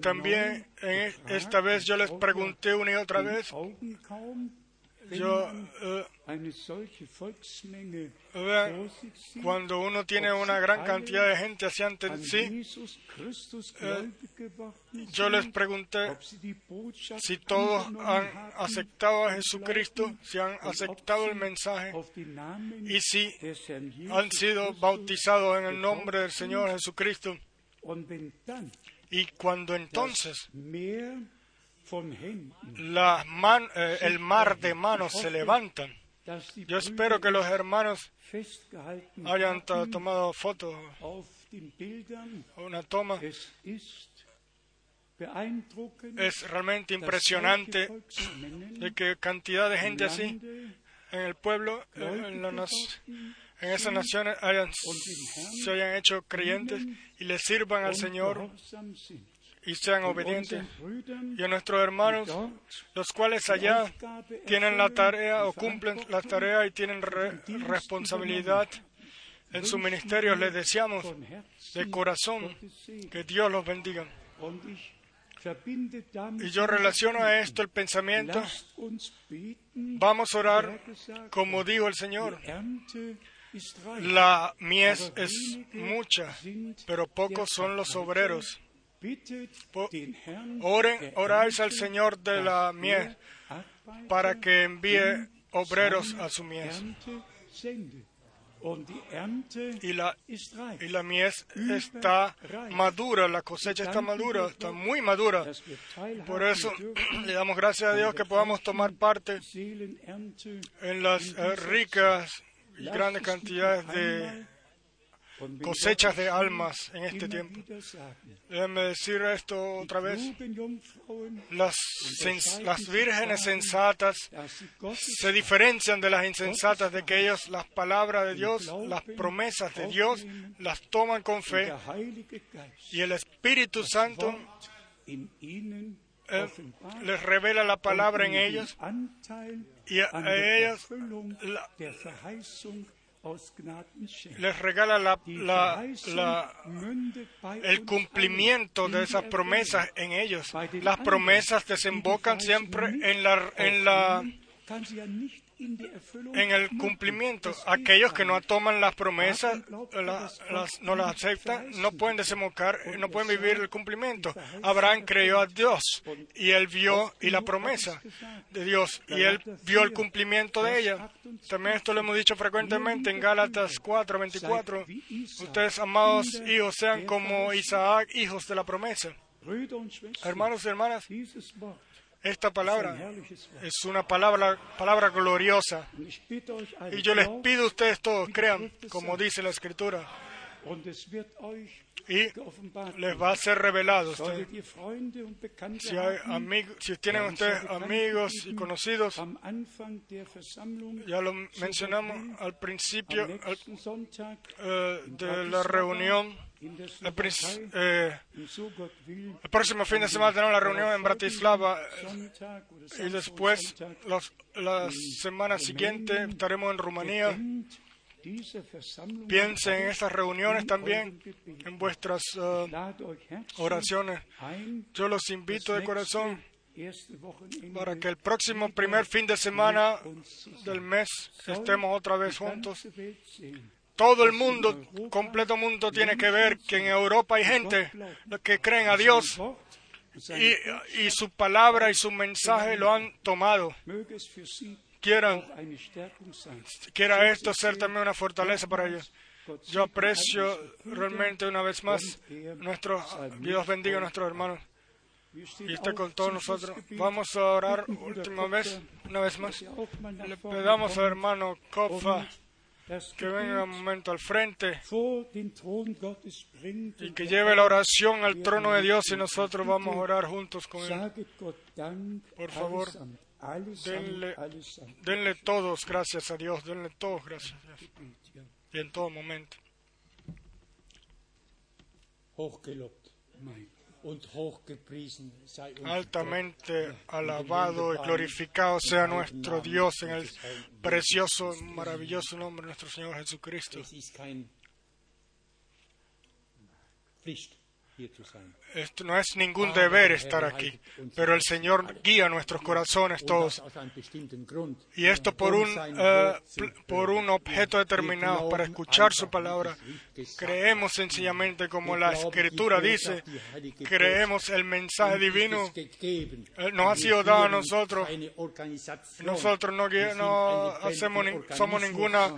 También esta vez yo les pregunté una y otra vez yo, eh, cuando uno tiene una gran cantidad de gente así ante sí, eh, yo les pregunté si todos han aceptado a Jesucristo, si han aceptado el mensaje y si han sido bautizados en el nombre del Señor Jesucristo. Y cuando entonces eh, el mar de manos se levantan. Yo espero que los hermanos hayan tomado fotos, una toma. Es realmente impresionante de que cantidad de gente así en el pueblo, en, en esas naciones, se hayan hecho creyentes y le sirvan al Señor y sean obedientes. Y a nuestros hermanos, los cuales allá tienen la tarea o cumplen la tarea y tienen responsabilidad en su ministerio, les deseamos de corazón que Dios los bendiga. Y yo relaciono a esto el pensamiento, vamos a orar como dijo el Señor. La mies es mucha, pero pocos son los obreros. Oren, oráis al Señor de la mies para que envíe obreros a su mies. y la, y la mies está madura, la cosecha está madura, está muy madura. Por eso le damos gracias a Dios que podamos tomar parte en las ricas y grandes cantidades de cosechas de almas en este tiempo. Déjenme decir esto otra vez. Las, las vírgenes sensatas se diferencian de las insensatas, de que ellos las palabras de Dios, las promesas de Dios, las toman con fe y el Espíritu Santo eh, les revela la palabra en ellos y a, ellos les regala la, la, el cumplimiento de esas promesas en ellos. Las promesas desembocan siempre en la, en la en el cumplimiento. Aquellos que no toman las promesas, no las aceptan, no pueden desembocar, no pueden vivir el cumplimiento. Abraham creyó a Dios y él vio y la promesa de Dios y él vio el cumplimiento de ella. También esto lo hemos dicho frecuentemente en Gálatas 4, 24. Ustedes, amados hijos, sean como Isaac, hijos de la promesa. Hermanos y hermanas, esta palabra es una palabra, palabra gloriosa. Y yo les pido a ustedes todos, crean, como dice la Escritura. Y les va a ser revelado. Si, si tienen ustedes amigos y conocidos, ya lo mencionamos al principio eh, de la reunión eh, el, próximo fin de semana tenemos la reunión en Bratislava y después la semana siguiente estaremos en Rumanía. Piensen en estas reuniones también, en vuestras uh, oraciones. Yo los invito de corazón para que el próximo primer fin de semana del mes estemos otra vez juntos todo el mundo, completo mundo, tiene que ver que en Europa hay gente que creen a Dios y, su palabra y su mensaje lo han tomado. Quieran, quiera esto ser también una fortaleza para ellos. Yo aprecio realmente una vez más nuestro Dios bendiga a nuestros hermanos y esté con todos nosotros. Vamos a orar última vez, una vez más. Le pedamos al hermano Kofa que venga un momento al frente y que lleve la oración al trono de Dios y nosotros vamos a orar juntos con Él. Por favor, denle, denle todos gracias a Dios, denle todos gracias a Dios. Y en todo momento altamente alabado y glorificado sea nuestro Dios en el precioso, maravilloso nombre de nuestro Señor Jesucristo. Esto no es ningún deber estar aquí, pero el Señor guía nuestros corazones todos. Y esto por un, eh, por un objeto determinado, para escuchar su palabra. Creemos sencillamente como la Escritura dice, creemos el mensaje divino. Eh, nos ha sido dado a nosotros. Nosotros no, no hacemos, somos ninguna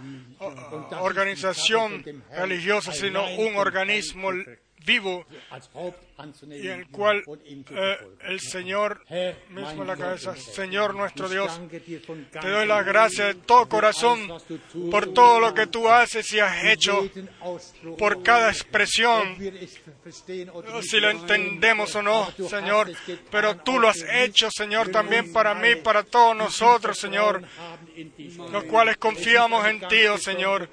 organización religiosa, sino un organismo vivo y en el cual eh, el Señor mismo la cabeza, Señor nuestro Dios, te doy las gracias de todo corazón por todo lo que tú haces y has hecho, por cada expresión, si lo entendemos o no, Señor, pero tú lo has hecho, Señor, también para mí, para todos nosotros, Señor, los cuales confiamos en ti, oh Señor.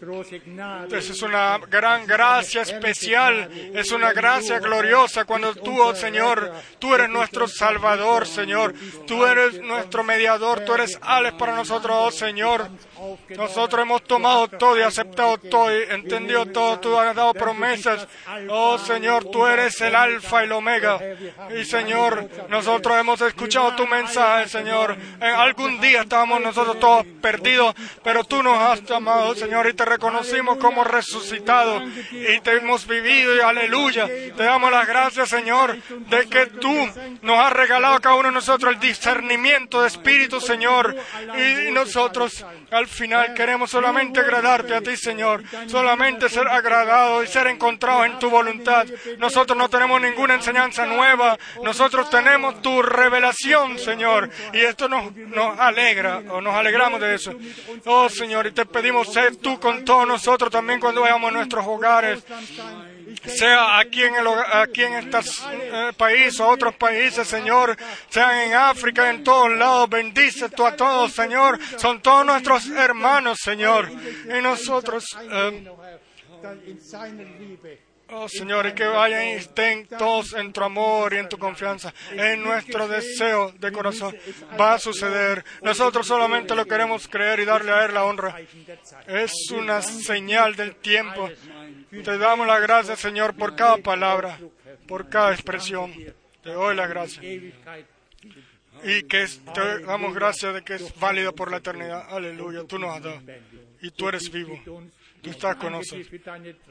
Esa es una gran gracia especial, es una gracia gloriosa cuando tú, oh Señor, tú eres nuestro Salvador, Señor, tú eres nuestro mediador, tú eres Alex para nosotros, oh Señor. Nosotros hemos tomado todo y aceptado todo y entendido todo, tú has dado promesas. Oh Señor, tú eres el Alfa y el Omega. Y Señor, nosotros hemos escuchado tu mensaje, Señor. En algún día estábamos nosotros todos perdidos, pero tú nos has llamado, Señor, y te reconocimos como resucitado y te hemos vivido y aleluya. Te damos las gracias, Señor, de que tú nos has regalado a cada uno de nosotros el discernimiento de espíritu, Señor. Y nosotros al final queremos solamente agradarte a ti, Señor. Solamente ser agradados y ser encontrados en tu voluntad. Nosotros no tenemos ninguna enseñanza nueva. Nosotros tenemos tu revelación, Señor. Y esto nos, nos alegra o nos alegramos de eso. Oh, Señor, y te pedimos ser tú con todos nosotros también cuando vayamos a nuestros hogares sea aquí en, el, aquí en este país o otros países, Señor, sean en África, en todos lados, bendice tú a todos, Señor, son todos nuestros hermanos, Señor, y nosotros... Eh, Oh Señor, y que vayan y estén todos en tu amor y en tu confianza, en nuestro deseo de corazón. Va a suceder. Nosotros solamente lo queremos creer y darle a Él la honra. Es una señal del tiempo. Te damos la gracia, Señor, por cada palabra, por cada expresión. Te doy la gracia. Y que te damos gracias de que es válido por la eternidad. Aleluya. Tú nos has dado. Y tú eres vivo. Tú estás con nosotros.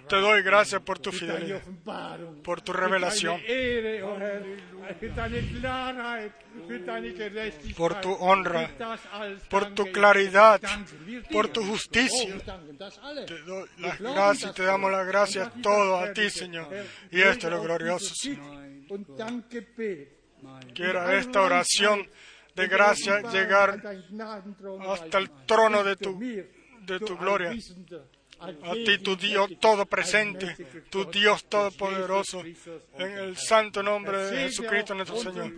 Te doy gracias por tu fidelidad, por tu revelación, por tu honra, por tu claridad, por tu justicia. Te doy las gracias y te damos las gracias todo a ti, Señor. Y esto es lo glorioso, Señor. Quiera esta oración de gracia llegar hasta el trono de tu, de tu gloria a ti, tu Dios todo presente, tu Dios todopoderoso, en el santo. nombre de Jesucristo nuestro Señor.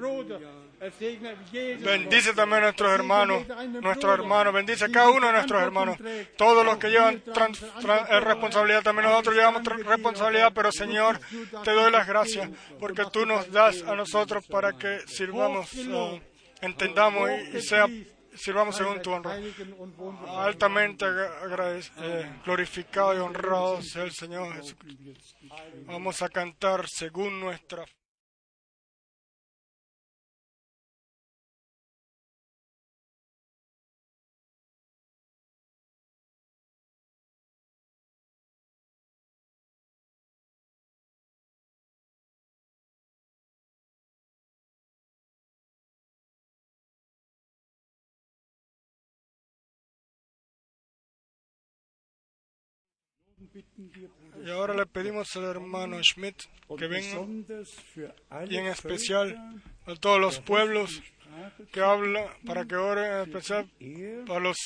Bendice también a nuestros hermanos, nuestros hermanos, bendice a cada uno de nuestros hermanos, todos los que llevan eh, responsabilidad, también. nosotros llevamos responsabilidad, pero Señor, te doy las gracias porque tú nos das a nosotros para que sirvamos, eh, entendamos y sea sirvamos según tu honra. Altamente eh, glorificado y honrado sea el Señor Jesucristo. Vamos a cantar según nuestra Y ahora le pedimos al hermano Schmidt que venga, y en especial a todos los pueblos que hablan, para que ore en especial para los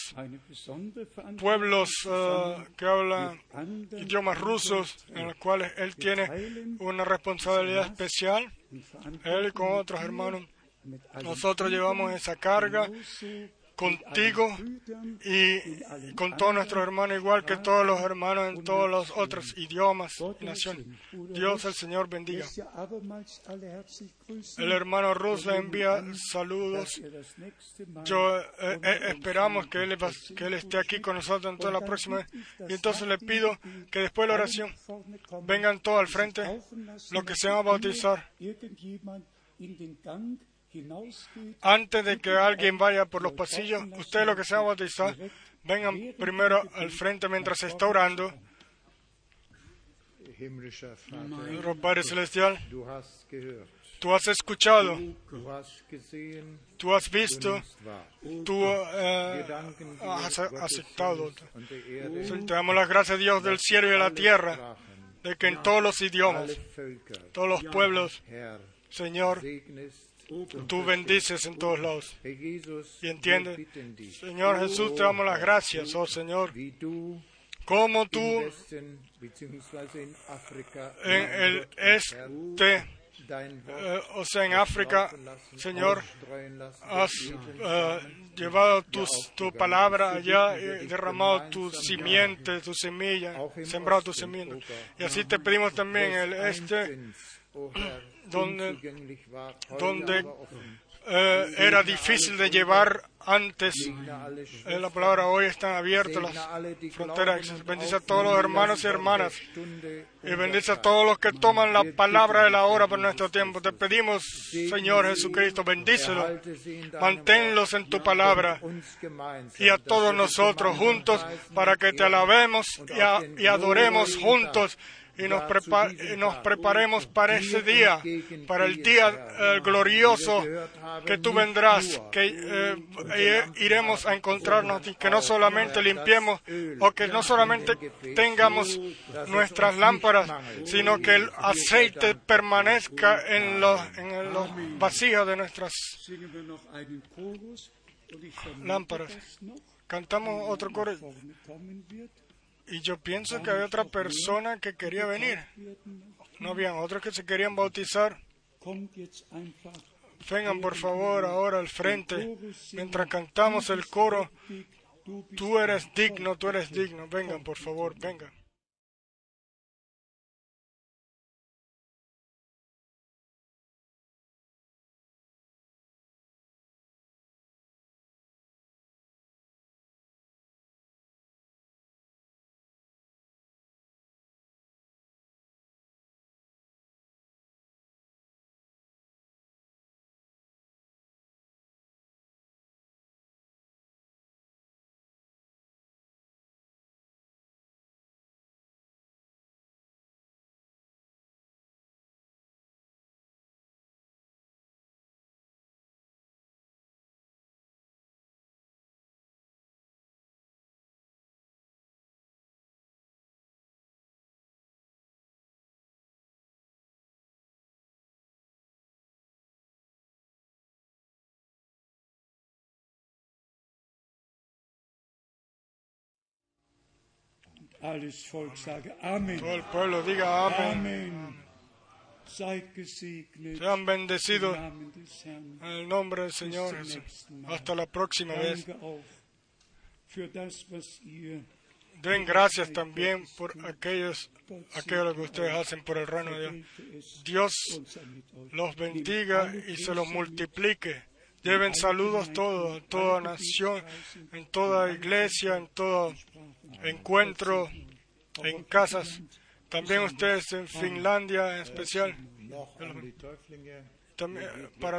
pueblos uh, que hablan idiomas rusos, en los cuales él tiene una responsabilidad especial, él y con otros hermanos. Nosotros llevamos esa carga contigo y con todos nuestros hermanos, igual que todos los hermanos en todos los otros idiomas y naciones. Dios el Señor bendiga. El hermano Rus le envía saludos. Yo eh, eh, esperamos que él, esté aquí con nosotros en toda la próxima vez. Y entonces le pido que después de la oración vengan todos al frente los que se van a bautizar antes de que alguien vaya por los pasillos, ustedes lo que se va a bautizar, vengan primero al frente mientras se está orando. Padre Celestial, tú has escuchado, tú has visto, tú eh, has aceptado. Te damos las gracias, Dios del cielo y de la tierra, de que en todos los idiomas, todos los pueblos, Señor, Tú bendices en todos lados. Y entiende, Señor Jesús, te damos las gracias, oh Señor, como tú en el este, eh, o sea, en África, Señor, has eh, llevado tu palabra allá y derramado tu simiente, tu semilla, sembrado tu semilla. Y así te pedimos también el este donde, donde eh, era difícil de llevar antes. Eh, la palabra hoy están abiertas las fronteras. Bendice a todos los hermanos y hermanas. Y bendice a todos los que toman la palabra de la hora por nuestro tiempo. Te pedimos, Señor Jesucristo, bendícelos. Manténlos en tu palabra. Y a todos nosotros juntos para que te alabemos y adoremos juntos y nos, nos preparemos para ese día, para el día eh, glorioso que tú vendrás, que eh, iremos a encontrarnos y que no solamente limpiemos o que no solamente tengamos nuestras lámparas, sino que el aceite permanezca en los, en los vasijas de nuestras lámparas. Cantamos otro coro. Y yo pienso que había otra persona que quería venir. No habían otros que se querían bautizar. Vengan por favor ahora al frente mientras cantamos el coro. Tú eres digno, tú eres digno. Vengan por favor, vengan. Todo el pueblo diga amén. Sean bendecidos en el nombre del Señor. Hasta la próxima vez. Den gracias también por aquellos, aquello que ustedes hacen por el reino de Dios. Dios los bendiga y se los multiplique. Lleven saludos todos, a toda nación, en toda iglesia, en todo encuentro, en casas. También ustedes en Finlandia en especial. También para